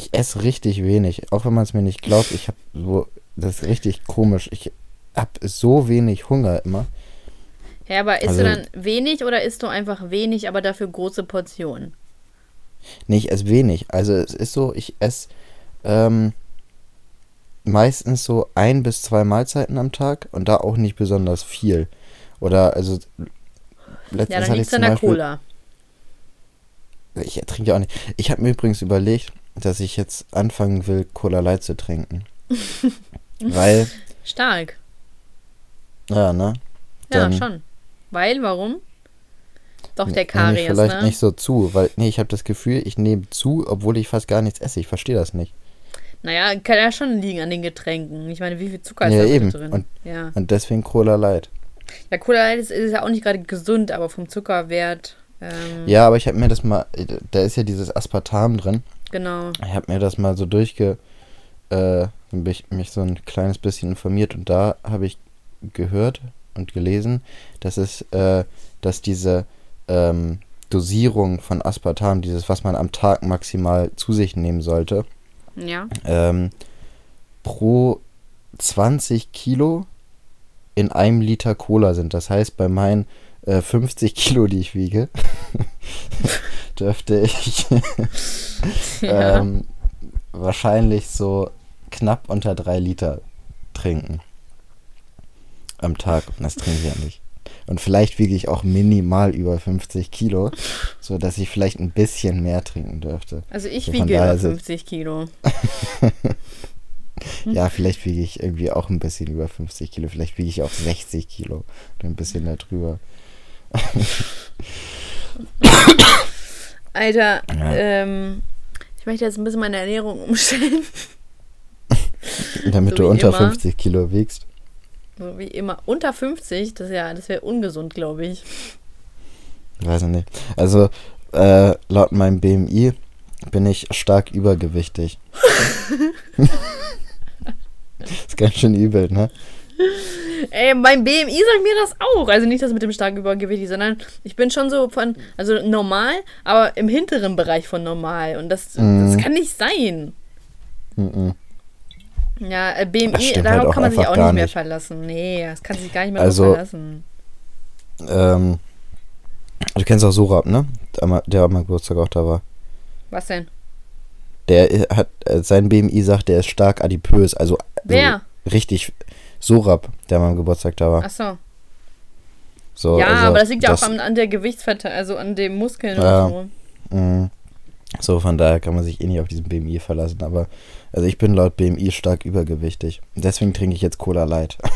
Ich esse richtig wenig. Auch wenn man es mir nicht glaubt, ich habe so, das ist richtig komisch. Ich habe so wenig Hunger immer. Ja, aber isst Also- du dann wenig oder isst du einfach wenig, aber dafür große Portionen? Nee, ich esse wenig. Also es ist so, ich esse ähm, meistens so ein bis zwei Mahlzeiten am Tag und da auch nicht besonders viel. Oder also letztens Ja, dann hatte ich liegt es an der Cola. ich trinke ja auch nicht. Ich habe mir übrigens überlegt, dass ich jetzt anfangen will, Cola Light zu trinken. Weil, Stark. ja, ne? Ja, Dann schon. Weil, warum? Doch der nehme ich Karies, vielleicht ne? nicht so zu, weil, nee, ich habe das Gefühl, ich nehme zu, obwohl ich fast gar nichts esse. Ich verstehe das nicht. Naja, kann ja schon liegen an den Getränken. Ich meine, wie viel Zucker ist Ja, da eben. drin? Und- ja. Und deswegen Cola Light. ja, Cola ist, ist ja auch nicht gerade gesund, aber vom Zuckerwert. Ähm, Ja, aber ich habe mir das mal, da ist ja dieses Aspartam drin. Genau. Ich habe mir das mal so durchge, äh, mich, mich so ein kleines bisschen informiert und da habe ich gehört und gelesen, dass es, äh, dass diese ähm, Dosierung von Aspartam, dieses, was man am Tag maximal zu sich nehmen sollte, Ja. ähm, pro 20 Kilo in einem Liter Cola sind. Das heißt, bei meinen äh, 50 Kilo, die ich wiege, dürfte ich ja. ähm, wahrscheinlich so knapp unter drei Liter trinken. Am Tag. Und das trinke ich ja nicht. Und vielleicht wiege ich auch minimal über 50 Kilo, so dass ich vielleicht ein bisschen mehr trinken dürfte. also ich so wiege über ist es- 50 Kilo. Ja, vielleicht wiege ich irgendwie auch ein bisschen über 50 Kilo. Vielleicht wiege ich auch 60 Kilo oder ein bisschen darüber. Alter, Ja. ähm, ich möchte jetzt ein bisschen meine Ernährung umstellen. Damit So du unter immer. 50 Kilo wiegst. So wie immer. Unter 50, das, ja, das wäre ungesund, glaube ich. Weiß ich nicht. Also, äh, laut meinem BMI bin ich stark übergewichtig. ist ganz schön übel, ne? Ey, mein BMI sagt mir das auch. Also nicht das mit dem starken Übergewicht, sondern ich bin schon so von, also normal, aber im hinteren Bereich von normal. Und das, Mhm. das kann nicht sein. Mhm. Ja, äh, BMI, darauf halt kann man sich auch nicht mehr nicht. verlassen. Nee, das kann sich gar nicht mehr Also- verlassen. Ähm, du kennst auch Sorab, ne? Der, am- der am Geburtstag auch da war. Was denn? Der äh, hat, äh, sein BMI sagt, der ist stark adipös. Also, Wer? so richtig. Sorab, der am Geburtstag da war. Ach so. So, ja, also aber das liegt ja auch an, an der Gewichtsverteilung, also an den Muskeln Ja. und so. Mhm. So, von daher kann man sich eh nicht auf diesen BMI verlassen. Aber, also ich bin laut BMI stark übergewichtig. Deswegen trinke ich jetzt Cola Light.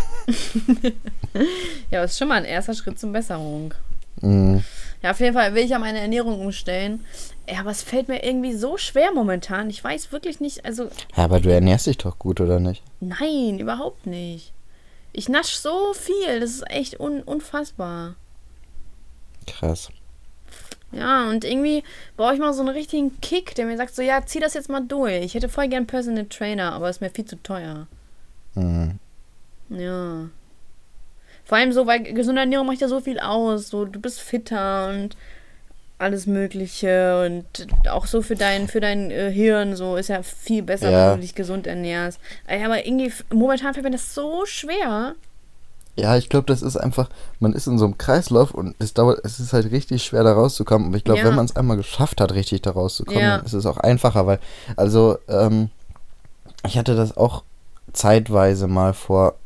Ja, das ist schon mal ein erster Schritt zur Besserung. Mhm. Ja, auf jeden Fall will ich ja meine Ernährung umstellen. Ja, aber es fällt mir irgendwie so schwer momentan. Ich weiß wirklich nicht, also Ja, aber du ernährst dich doch gut, oder nicht? nein, überhaupt nicht. Ich nasch so viel, das ist echt un unfassbar. Krass. Ja, und irgendwie brauche ich mal so einen richtigen Kick, der mir sagt so, ja, zieh das jetzt mal durch. Ich hätte voll gern Personal Trainer, aber ist mir viel zu teuer. Mhm. Ja. Vor allem so, weil gesunde Ernährung macht ja so viel aus. So, du bist fitter und alles Mögliche und auch so für dein, für dein äh, Hirn so ist ja viel besser, Ja. wenn du dich gesund ernährst. Ey, Aber irgendwie, momentan fällt mir das so schwer. Ja, ich glaube, das ist einfach, man ist in so einem Kreislauf und es dauert, es ist halt richtig schwer da rauszukommen. Aber ich glaube, Ja. wenn man es einmal geschafft hat, richtig da rauszukommen, Ja. dann ist es auch einfacher, weil, also, ähm, ich hatte das auch zeitweise mal vor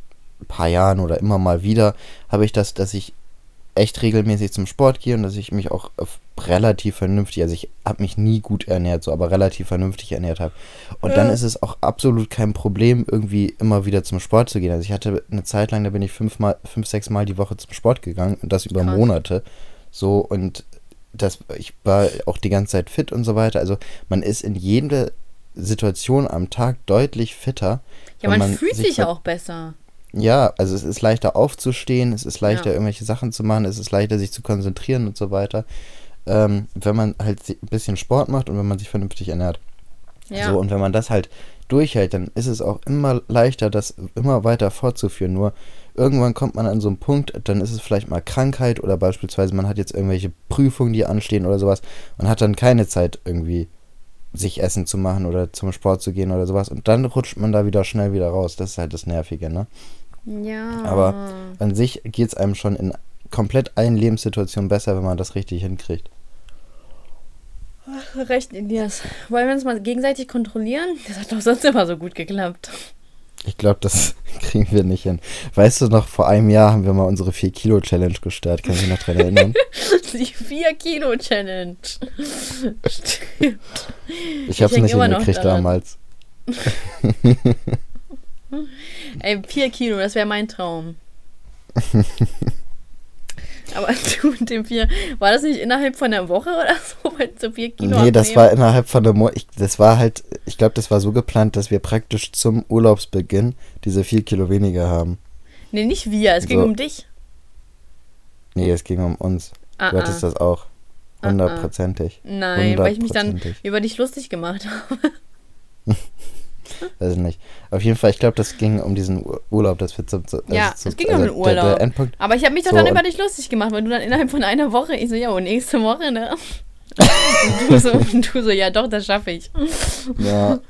ein paar Jahren oder immer mal wieder, habe ich das, dass ich echt regelmäßig zum Sport gehe und dass ich mich auch relativ vernünftig, also ich habe mich nie gut ernährt, so, aber relativ vernünftig ernährt habe. Und dann Ja. ist es auch absolut kein Problem, irgendwie immer wieder zum Sport zu gehen. Also ich hatte eine Zeit lang, da bin ich fünfmal, fünf, sechs Mal die Woche zum Sport gegangen und das über Krass. Monate. So und das, ich war auch die ganze Zeit fit und so weiter. Also man ist in jeder Situation am Tag deutlich fitter. Ja, wenn man, fühlt sich ver- auch besser. Ja, also es ist leichter aufzustehen, es ist leichter Ja. irgendwelche Sachen zu machen, es ist leichter sich zu konzentrieren und so weiter, ähm, wenn man halt ein bisschen Sport macht und wenn man sich vernünftig ernährt. Ja. So, und wenn man das halt durchhält, dann ist es auch immer leichter, das immer weiter fortzuführen. Nur irgendwann kommt man an so einen Punkt, dann ist es vielleicht mal Krankheit oder beispielsweise man hat jetzt irgendwelche Prüfungen, die anstehen oder sowas und hat dann keine Zeit irgendwie sich Essen zu machen oder zum Sport zu gehen oder sowas und dann rutscht man da wieder schnell wieder raus. Das ist halt das Nervige, ne? Ja. Aber an sich geht es einem schon in komplett allen Lebenssituationen besser, wenn man das richtig hinkriegt. Recht, Elias. Wollen wir uns mal gegenseitig kontrollieren? Das hat doch sonst immer so gut geklappt. Ich glaube, das kriegen wir nicht hin. Weißt du noch, vor einem Jahr haben wir mal unsere 4-Kilo-Challenge gestartet. Kannst du dich noch dran erinnern? Die 4-Kilo-Challenge. Stimmt. Ich habe es nicht hingekriegt damals. Ey, 4 Kilo, das wäre mein Traum. Aber du mit dem 4, war das nicht innerhalb von einer Woche oder so, weil so 4 Kilo nee, das war innerhalb von Monat. Ich, das war halt, ich glaube, das war so geplant, dass wir praktisch zum Urlaubsbeginn diese 4 Kilo weniger haben. Nee, nicht wir, es ging So. um dich. Nee, es ging um uns. Ah, Du hattest ah. das auch. Ah, ah. Hundertprozentig. Nein, weil ich mich dann über dich lustig gemacht habe. Weiß ich nicht. Auf jeden Fall, ich glaube, das ging um diesen Ur- Urlaub, dass wir zu, zu, Ja, zu- es ging um den Der, Urlaub. der Endpunkt. Aber ich habe mich doch So, dann über dich lustig gemacht, weil du dann innerhalb von einer Woche, ich so, ja, und nächste Woche, ne? Und du so, und du so, ja doch, das schaffe ich. Ja,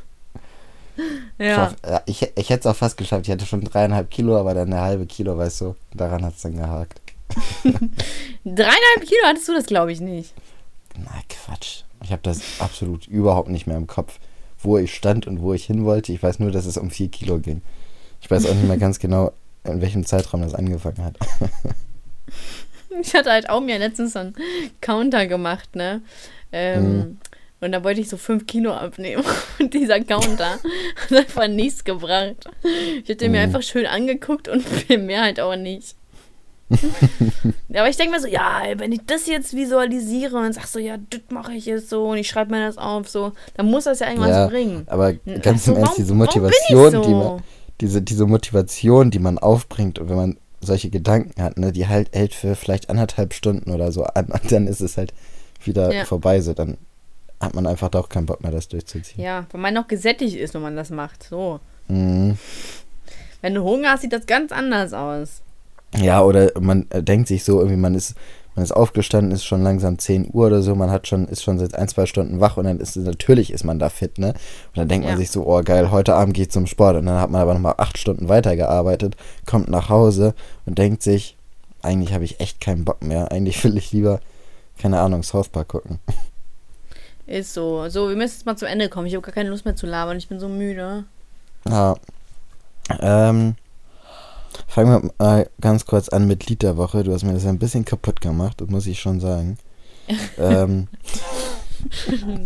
Ja. Ja, ich, ich hätte es auch fast geschafft. Ich hatte schon dreieinhalb Kilo, aber dann eine halbe Kilo, weißt du. Daran hat es dann gehakt. Dreieinhalb Kilo hattest du das, glaube ich, nicht. Na, Quatsch. Ich habe das absolut überhaupt nicht mehr im Kopf, wo ich stand und wo ich hin wollte. Ich weiß nur, dass es um vier Kilo ging. Ich weiß auch nicht mehr ganz genau, in welchem Zeitraum das angefangen hat. Ich hatte halt auch mir letztens so einen Counter gemacht, ne? Ähm, Mhm. Und da wollte ich so fünf Kilo abnehmen. Und dieser Counter hat einfach nichts gebracht. Ich hatte mir Mhm. einfach schön angeguckt und viel mehr halt auch nicht. Aber ich denke mir so, ja, wenn ich das jetzt visualisiere und sag so, ja, das mache ich jetzt so und ich schreibe mir das auf, so, dann muss das ja irgendwas Ja, bringen. Aber ganz im Ernst, warum- diese Motivation, so? die man, diese, diese Motivation, die man aufbringt und wenn man solche Gedanken hat, ne, die halt hält für vielleicht anderthalb Stunden oder so an und dann ist es halt wieder Ja. vorbei, so dann hat man einfach doch keinen Bock mehr, das durchzuziehen. Ja, weil man noch gesättigt ist, wenn man das macht. So. Mhm. Wenn du Hunger hast, sieht das ganz anders aus. Ja, oder man äh, denkt sich so, irgendwie, man ist, man ist aufgestanden, ist schon langsam 10 Uhr oder so, man hat schon, ist schon seit ein, zwei Stunden wach und dann ist natürlich ist man da fit, ne? Und dann denkt man Ja. sich so, oh geil, heute Abend geht zum Sport und dann hat man aber nochmal acht Stunden weitergearbeitet, kommt nach Hause und denkt sich, eigentlich habe ich echt keinen Bock mehr, eigentlich will ich lieber, keine Ahnung, South Park gucken. Ist so. So, wir müssen jetzt mal zum Ende kommen. Ich habe gar keine Lust mehr zu labern. Ich bin so müde. Ja. Ähm, fangen wir mal ganz kurz an mit Lied der Woche. Du hast mir das ein bisschen kaputt gemacht, das muss ich schon sagen. ähm,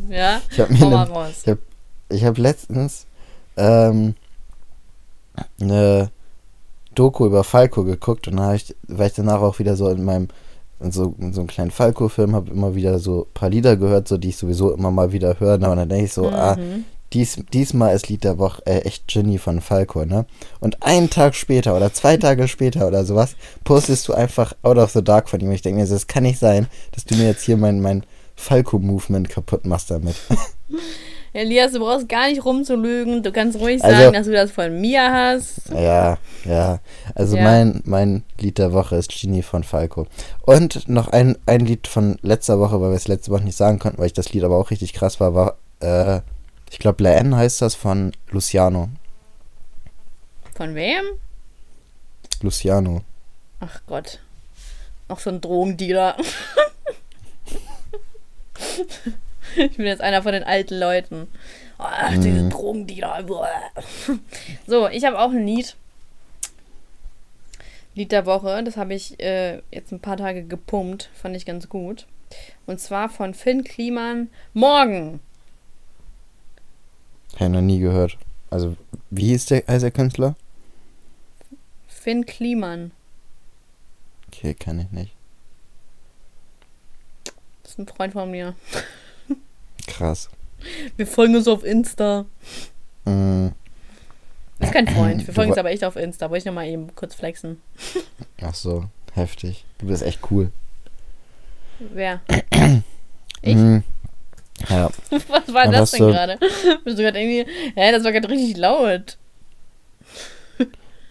Ja? ich habe mir ne, ich hab, ich hab letztens ähm, eine Doku über Falco geguckt und dann ich, war ich danach auch wieder so in meinem in so, in so einem kleinen Falco-Film, habe immer wieder so ein paar Lieder gehört, so die ich sowieso immer mal wieder höre. Und dann denke ich so, ah, Mhm. Dies, diesmal ist Lied der Woche äh, echt Genie von Falco, ne? Und einen Tag später oder zwei Tage später oder sowas postest du einfach Out of the Dark von ihm. Ich denke mir, so, das kann nicht sein, dass du mir jetzt hier mein, mein Falco-Movement kaputt machst damit. Elias, du brauchst gar nicht rumzulügen. Du kannst ruhig Also- sagen, dass du das von mir hast. Ja, ja. Also Ja. Mein, mein Lied der Woche ist Genie von Falco. Und noch ein, ein Lied von letzter Woche, weil wir es letzte Woche nicht sagen konnten, weil ich das Lied aber auch richtig krass war, war, äh, ich glaube, La N heißt das von Luciano. Von wem? Luciano. Ach Gott. Noch so ein Drogendealer. ich bin jetzt einer von den alten Leuten. Ach, diese Mhm. Drogendealer. So, ich habe auch ein Lied. Lied der Woche. Das habe ich äh, jetzt ein paar Tage gepumpt. Fand ich ganz gut. Und zwar von Finn Kliman. Morgen. Ich noch nie gehört. Also, wie hieß der, heißt der Künstler? Finn Kliman. Okay, kann ich nicht. Das ist ein Freund von mir. Krass. Wir folgen uns auf Insta. Mm, Das ist kein Freund. Wir folgen uns aber echt auf Insta. Wollte ich nochmal eben kurz flexen. ach so, heftig. Du bist echt cool. Wer? Ich? Ja, Was war Ja, das denn so- gerade? Bist du gerade irgendwie. Hä, das war gerade richtig laut.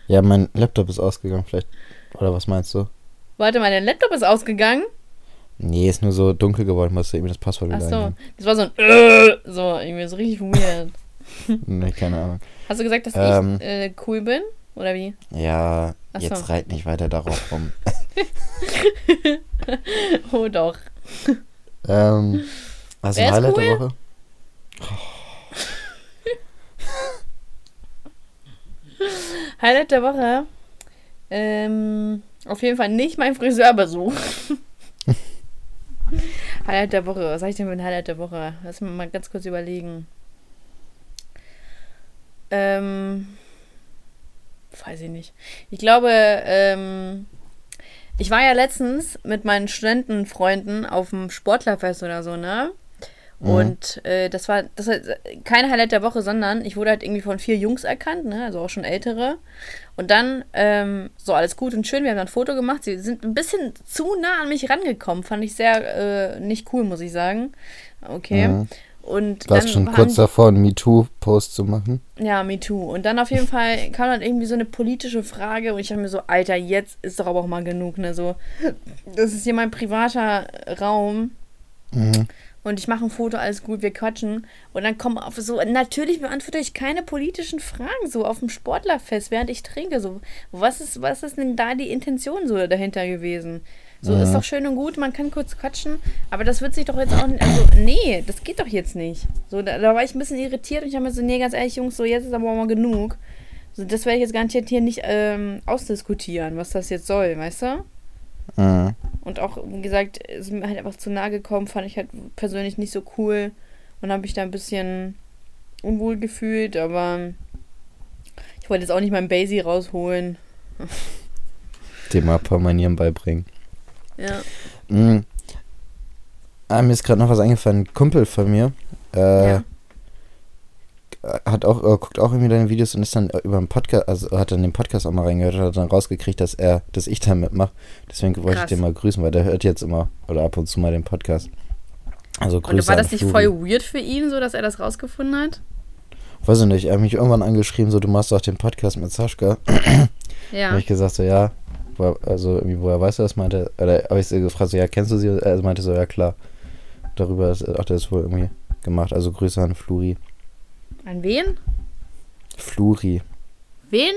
ja, mein Laptop ist ausgegangen, vielleicht. Oder was meinst du? Warte mal, dein Laptop ist ausgegangen. Nee, ist nur so dunkel geworden, musst du eben das Passwort Ach wieder so. eingeben. Das war so ein. Äh, so, irgendwie so richtig weird. Nee, keine Ahnung. Hast du gesagt, dass Ähm. ich äh, cool bin? Oder wie? Ja, Ach so. jetzt reit nicht weiter darauf rum. Oh doch. ähm, du Wer ein ist Highlight cool? der Woche? Highlight der Woche. Ähm, auf jeden Fall nicht mein Friseurbesuch. Highlight der Woche. Was sag ich denn für ein Highlight der Woche? Lass mich mal ganz kurz überlegen. Ähm, weiß ich nicht. Ich glaube, ähm, ich war ja letztens mit meinen Studentenfreunden auf dem Sportlerfest oder so, ne? Mhm. Und äh, das war das war kein Highlight der Woche, sondern ich wurde halt irgendwie von vier Jungs erkannt, ne? also auch schon ältere. Und dann, ähm, so alles gut und schön, wir haben dann ein Foto gemacht. Sie sind ein bisschen zu nah an mich rangekommen, fand ich sehr äh, nicht cool, muss ich sagen. Okay. Mhm. Und Warst dann schon kurz davor, einen MeToo-Post zu machen? ja, me too. Und dann auf jeden Fall kam dann irgendwie so eine politische Frage und ich dachte mir so, Alter, jetzt ist doch aber auch mal genug, ne? So, das ist hier mein privater Raum Mhm. Und ich mache ein Foto, alles gut, wir quatschen. Und dann kommen auf so, natürlich beantworte ich keine politischen Fragen, so auf dem Sportlerfest, während ich trinke. So, was ist, was ist denn da die Intention so dahinter gewesen? So, ist Mhm. doch schön und gut, man kann kurz quatschen, aber das wird sich doch jetzt auch nicht, also, nee, das geht doch jetzt nicht. So, da, da war ich ein bisschen irritiert und ich habe mir so, nee, ganz ehrlich, Jungs, so, jetzt ist aber auch mal genug. So, das werde ich jetzt gar nicht hier nicht ähm, ausdiskutieren, was das jetzt soll, weißt du? Mhm. Und auch, wie gesagt, ist mir halt einfach zu nahe gekommen, fand ich halt persönlich nicht so cool. Und habe mich da ein bisschen unwohl gefühlt, aber ich wollte jetzt auch nicht meinen Basie rausholen. Dem mal ein paar Manieren beibringen. Ja. Mhm. Ah, mir ist gerade noch was eingefallen. Ein Kumpel von mir äh, Ja. Hat auch, äh, guckt auch irgendwie deine Videos und ist dann über einen Podcast, also hat dann den Podcast auch mal reingehört und hat dann rausgekriegt, dass er, dass ich da mitmache. Deswegen wollte ich Krass. den mal grüßen, weil der hört jetzt immer oder ab und zu mal den Podcast. Also Grüße Und war das nicht voll weird für ihn, so dass er das rausgefunden hat? Weiß ich nicht, er hat mich irgendwann angeschrieben, so du machst doch den Podcast mit Sascha. Ja. Habe ich gesagt, so ja, woher, also irgendwie, woher weißt du das? Meinte, oder habe ich sie gefragt, so ja, kennst du sie? Er meinte so, ja klar. Darüber hat er es wohl irgendwie gemacht. Also Grüße an Fluri. An wen? Fluri. Wen?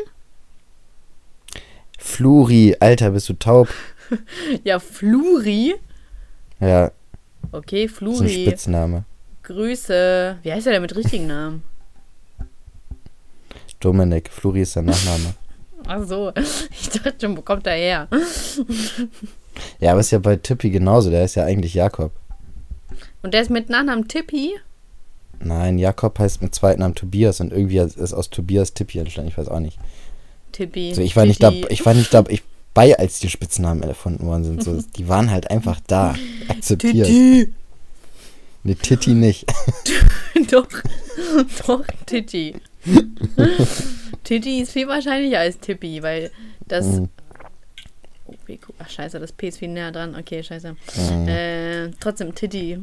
Fluri, Alter, bist du taub? Ja, Fluri. Ja, Okay, ist ein Fluri. Spitzname. Grüße. Wie heißt er denn mit richtigen Namen? Dominik, Fluri ist sein Nachname. Ach so. Ich dachte schon, wo kommt er her? Ja, aber ist ja bei Tippi genauso, der ist ja eigentlich Jakob. Und der ist mit Nachnamen Tippi? Nein, Jakob heißt mit zweiten Namen Tobias und irgendwie ist aus Tobias Tippi entstanden, ich weiß auch nicht. Tippi. Also ich war nicht da, ich war nicht da, ich bei, als die Spitznamen erfunden worden sind. So, die waren halt einfach da, akzeptiert. Titti. Ne, Titti nicht. doch, doch, Titti. Titti ist viel wahrscheinlicher als Tippi, weil das. Mhm. Oh. Ach, scheiße, das P ist viel näher dran. Okay, scheiße. Mhm. Äh, trotzdem Titti.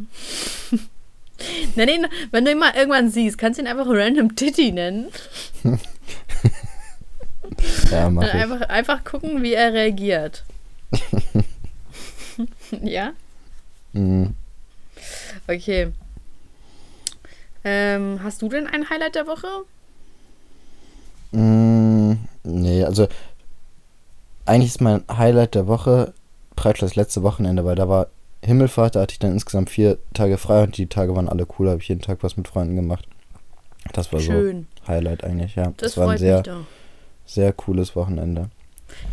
Nenn ihn, wenn du ihn mal irgendwann siehst, kannst du ihn einfach random Titty nennen. Ja, mach ich. einfach, einfach gucken, wie er reagiert. ja? Mhm. Okay. Ähm, hast du denn ein Highlight der Woche? Mm, nee, also eigentlich ist mein Highlight der Woche praktisch das letzte Wochenende, weil da war Himmelfahrt, da hatte ich dann insgesamt vier Tage frei und die Tage waren alle cool, habe ich jeden Tag was mit Freunden gemacht. Das war Schön. so Highlight eigentlich, ja. Das, Das, war ein sehr, mich doch. sehr cooles Wochenende.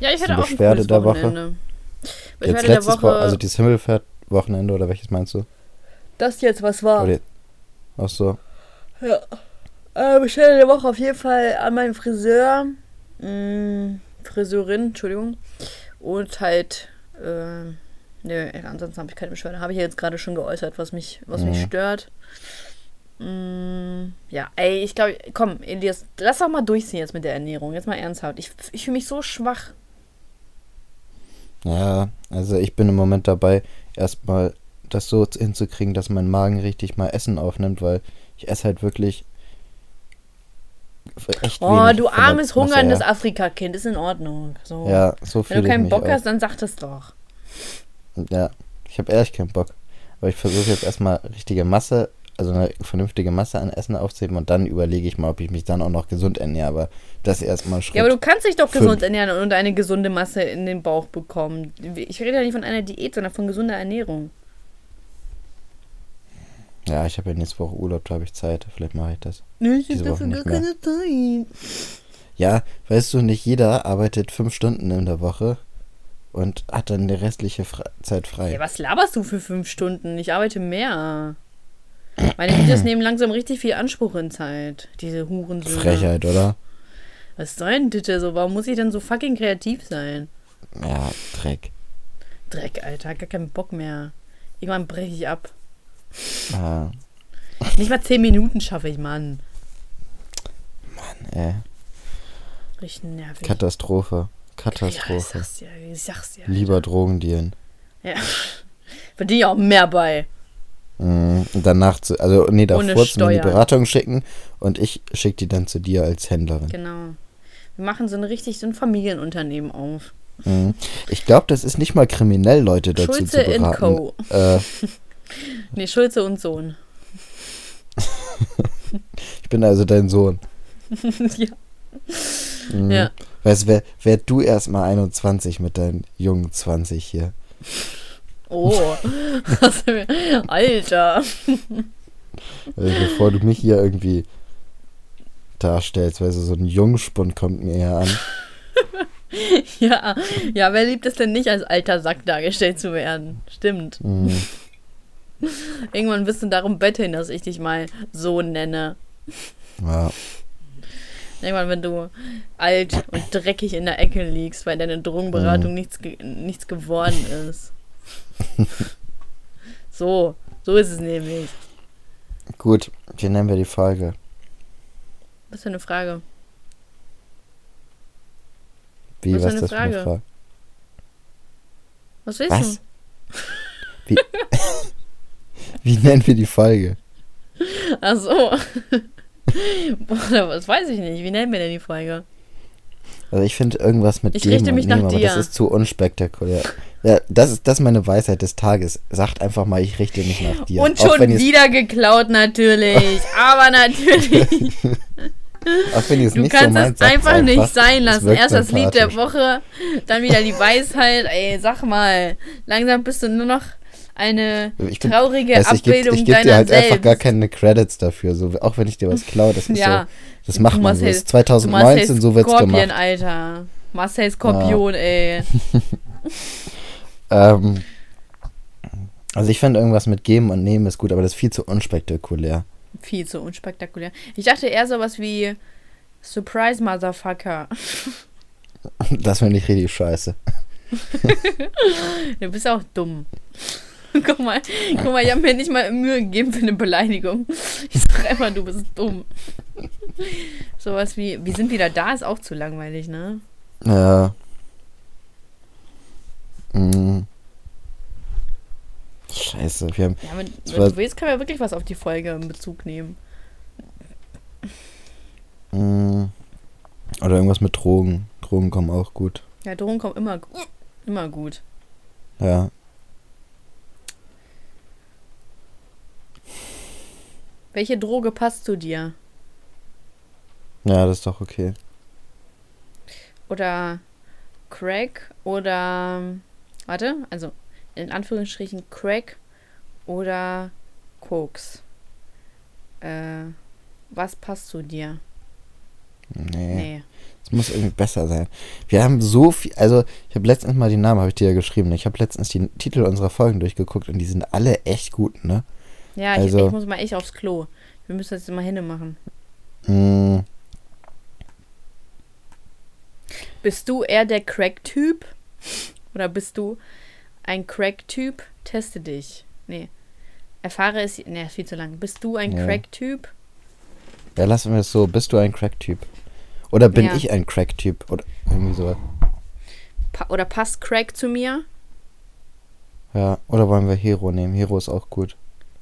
Ja, ich hatte auch ein Beschwerde cooles der Woche? Wochenende. Jetzt der letztes Woche, Woche, also dieses Himmelfahrt-Wochenende oder welches meinst du? das jetzt was war. Oder, ach so. Ja. Äh, Beschwerde der Woche auf jeden Fall an meinen Friseur. Mh, Friseurin, Entschuldigung. Und halt, äh, nö, ansonsten habe ich keine Beschwerde. Habe ich ja jetzt gerade schon geäußert, was mich, was mich Mhm. stört. Mm, ja, ey, ich glaube, komm, Elias, lass doch mal durchziehen jetzt mit der Ernährung. Jetzt mal ernsthaft. Ich, ich fühle mich so schwach. Ja, also ich bin im Moment dabei, erstmal das so hinzukriegen, dass mein Magen richtig mal Essen aufnimmt, weil ich esse halt wirklich echt Oh, du armes, hungerndes. Afrika-Kind, ist in Ordnung. So. Ja, so Wenn fühle du keinen mich Bock hast, dann sag das doch. Ja, ich habe ehrlich keinen Bock. Aber ich versuche jetzt erstmal richtige Masse, also eine vernünftige Masse an Essen aufzuheben und dann überlege ich mal, ob ich mich dann auch noch gesund ernähre. Aber das erstmal Schritt. Ja, aber du kannst dich doch Fünf. gesund ernähren und eine gesunde Masse in den Bauch bekommen. Ich rede ja nicht von einer Diät, sondern von gesunder Ernährung. ja, ich habe ja nächste Woche Urlaub, da habe ich Zeit. Vielleicht mache ich das. Nee, ich Diese hab Woche dafür gar keine Zeit. Ja, weißt du, nicht jeder arbeitet fünf Stunden in der Woche und hat dann die restliche Fre Zeit frei. Ja, was laberst du für fünf Stunden? Ich arbeite mehr. Meine Videos nehmen langsam richtig viel Anspruch in Zeit. Diese Hurensöhne. Frechheit, oder? Was soll denn bitte so? Warum muss ich denn so fucking kreativ sein? Ja, Dreck. Dreck, Alter. Gar keinen Bock mehr. Irgendwann breche ich ab. Ah, Nicht mal zehn Minuten schaffe ich, Mann. äh, Richtig nervig. Katastrophe. Ja, ich Katastrophe. sag's dir. Ich sag's dir. Lieber Drogen dealen. Ja. Verdiene ich auch mehr bei. Mhm. Und danach zu, also nee, davor zu mir die. Beratung schicken und ich schicke die dann zu dir als Händlerin. Genau. Wir machen so ein richtig so ein Familienunternehmen auf. Mhm. Ich glaube, das ist nicht mal kriminell, Leute dazu Schulze zu beraten. Co. Äh, Nee, Schulze und Sohn. ich bin also dein Sohn. ja. Mhm. ja. Weißt du, wär, wär du erst mal 21 mit deinen jungen 20 hier. Oh. Alter. Also bevor du mich hier irgendwie darstellst, du, so ein Jungspund kommt mir hier an. Ja. Ja, wer liebt es denn nicht, als alter Sack dargestellt zu werden? Stimmt. Mhm. Irgendwann wirst du darum betteln, dass ich dich mal so nenne. Ja. Irgendwann, wenn du alt und dreckig in der Ecke liegst, weil deine Drogenberatung nichts, ge nichts geworden ist. so, so ist es nämlich. Gut, wie nennen wir die Folge? Was für eine Frage. Wie, Was was, ist das für eine Frage? Frage? Was willst Was? Wie, wie nennen wir die Folge? du? Ach so. Boah, das weiß ich nicht. Wie nennen wir denn die Folge? Also ich finde irgendwas mit Ich Geben richte mich und Nehmen, nach aber das dir. ist zu unspektakulär. Ja, das ist, das ist meine Weisheit des Tages. Sagt einfach mal, ich richte mich nach dir. Und schon wieder geklaut natürlich. Aber natürlich. Auch wenn Du nicht so kannst meint, es sagt's einfach nicht sein lassen. Erst das Lied der. Woche, dann wieder die Weisheit. Ey, sag mal, langsam bist du nur noch eine Ich bin- traurige Weißt du, ich Abbildung ich geb deiner dir halt selbst. einfach gar keine Credits dafür. So, auch wenn ich dir was klaue, das ist Ja. so. Das macht man so. Das ist du Marcel 2019, so wird's Skorpion, gemacht. Alter. Marcel Skorpion, ey. Ähm, also ich finde irgendwas mit Geben und Nehmen ist gut, aber das ist viel zu unspektakulär. Viel zu unspektakulär. Ich dachte eher sowas wie Surprise Motherfucker. Das finde ich richtig scheiße. Du bist auch dumm. Guck mal, guck mal, ich habe mir nicht mal Mühe gegeben für eine Beleidigung. Ich sag einfach, du bist dumm. Sowas wie, wir sind wieder da, ist auch zu langweilig, ne? Ja. Mm. Scheiße, wir haben. Ja, wenn, wenn du willst, können wir wirklich was auf die Folge in Bezug nehmen. Mh, oder irgendwas mit Drogen. Drogen kommen auch gut. Ja, Drogen kommen immer, immer gut. Ja. Welche Droge passt zu dir? Ja, das ist doch okay. Oder Crack oder. Warte, also in Anführungsstrichen Crack oder Koks. Äh, was passt zu dir? Nee. Nee. Es muss irgendwie besser sein. Wir haben so viel, also ich habe letztens mal die Namen, habe ich dir ja geschrieben. ne? Ich habe letztens die Titel unserer Folgen durchgeguckt und die sind alle echt gut, ne? Ja, ich, Also- ich muss mal echt aufs Klo. Wir müssen das jetzt mal hinne machen. Mm, Bist du eher der Crack-Typ? Oder bist du ein Crack-Typ? Teste dich. Nee. Erfahre es. Nee, ist viel zu lang. Bist du ein Ja. Crack-Typ? ja, lassen wir es so. Bist du ein Crack-Typ? Oder bin Ja. ich ein Crack-Typ? Oder irgendwie so. Pa oder passt Crack zu mir? Ja. Oder wollen wir Hero nehmen? Hero ist auch gut.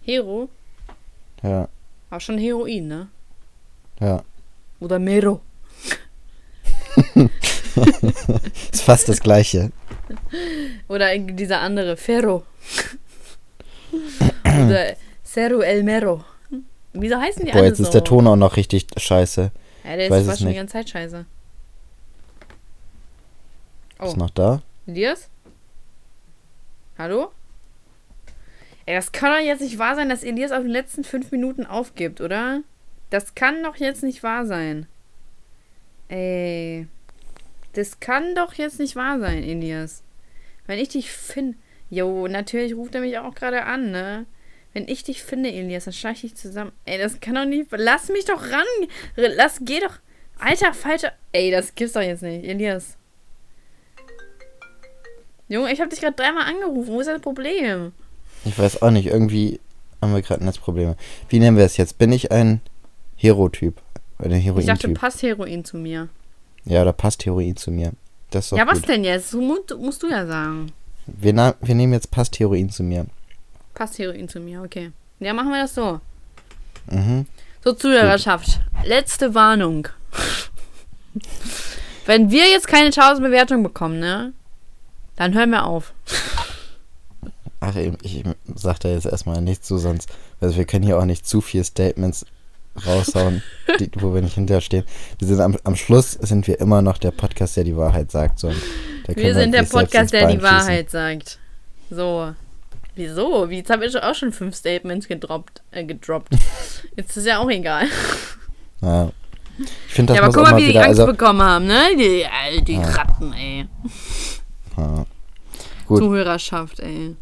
Hero? Ja. Aber schon Heroin, ne? Ja. Oder Mero. Ist fast das gleiche. Oder dieser andere, Ferro. Oder Cero El Mero. Wieso heißen die Boah, alle jetzt so? ist der Ton auch noch richtig scheiße. Ja, der weiß ist schon die ganze Zeit scheiße. Oh, Ist noch da? Elias? Hallo? Ey, das kann doch jetzt nicht wahr sein, dass Elias auf den letzten fünf Minuten aufgibt, oder? Das kann doch jetzt nicht wahr sein. Ey. Das kann doch jetzt nicht wahr sein, Elias. Wenn ich dich finde. Jo, natürlich ruft er mich auch gerade an, ne? Wenn ich dich finde, Elias, dann schleiche ich dich zusammen. Ey, das kann doch nicht. Lass mich doch ran. Lass, geh doch. Alter, falscher. Ey, das gibt's doch jetzt nicht, Elias. Junge, ich habe dich gerade dreimal angerufen. Wo ist das Problem? Ich weiß auch nicht. Irgendwie haben wir gerade Netzprobleme. Wie nennen wir es jetzt? Bin ich ein Hero-Typ? Ein Ich dachte, passt Heroin zu mir. Ja, da passt Heroin zu mir. Das Ja, was gut. denn jetzt? Du musst, musst du ja sagen. Wir, wir nehmen jetzt passt Heroin zu mir. Passt Heroin zu mir, okay. Ja, machen wir das so. Mhm. So, Zuhörerschaft. Letzte Warnung. Wenn wir jetzt keine 1000 Bewertungen bekommen, ne? Dann hören wir auf. Ach, eben, ich sag da jetzt erstmal nichts zu, sonst. Also, wir können hier auch nicht zu viel Statements raushauen, die, wo wir nicht hinterstehen. Wir sind am, am Schluss sind wir immer noch der Podcast, der die Wahrheit sagt. So, Wir sind der Podcast, der die. Wahrheit sagt. So. Wieso? Wie, Jetzt habe ich auch schon fünf Statements gedroppt. Äh, gedroppt. Jetzt ist ja auch egal. Ja. Ich finde, das ja, aber guck mal, wie die. Angst Also, bekommen haben, ne? Die, äh, die Ja. Ratten, ey. ja. Gut. Zuhörerschaft, ey.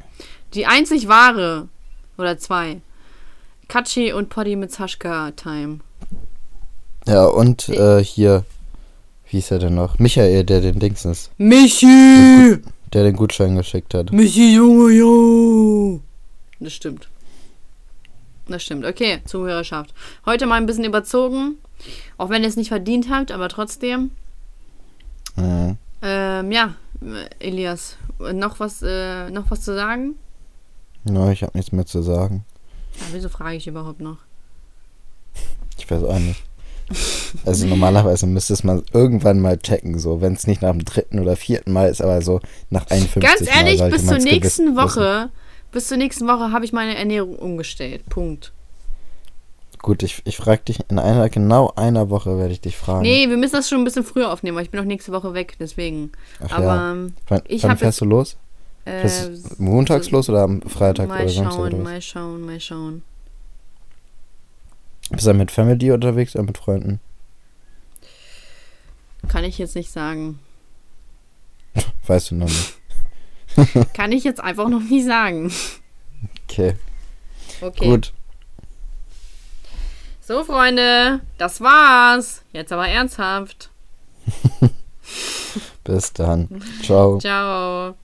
Die einzig wahre. Oder zwei. Katschi und Poddy mit Saschka Time. Ja, und äh, hier, wie ist er denn noch? Michael, der den Dings ist, Michi! der den Gutschein geschickt hat. Michi, Junge, jo! Das stimmt. Das stimmt. Okay, Zuhörerschaft. Heute mal ein bisschen überzogen. Auch wenn ihr es nicht verdient habt, aber trotzdem. Mhm. Ähm, ja, Elias, noch was, äh, noch was zu sagen? Ja, ich habe nichts mehr zu sagen. Ja, wieso frage ich überhaupt noch? Ich weiß auch nicht. Also normalerweise müsste es man irgendwann mal checken, so wenn es nicht nach dem dritten oder vierten Mal ist, aber so nach 51 Ganz Mal ehrlich, sollte bis zur nächsten wissen. Woche, bis zur nächsten Woche habe ich meine Ernährung umgestellt. Punkt. Gut, ich, ich frage dich, in einer, genau einer Woche werde ich dich fragen. Nee, wir müssen das schon ein bisschen früher aufnehmen, weil ich bin noch nächste Woche weg, deswegen. Ach Aber ja. ähm, Wann, ich wann fährst du los? Äh, Fährst du montags los oder am Freitag mal oder Samstag? schauen, Oder mal schauen, mal schauen. Bist du mit Family unterwegs oder mit Freunden? Kann ich jetzt nicht sagen. Weißt du noch nicht. Kann ich jetzt einfach noch nicht sagen. Okay, Okay. gut. So, Freunde, das war's. Jetzt aber ernsthaft. Bis dann. Ciao. Ciao.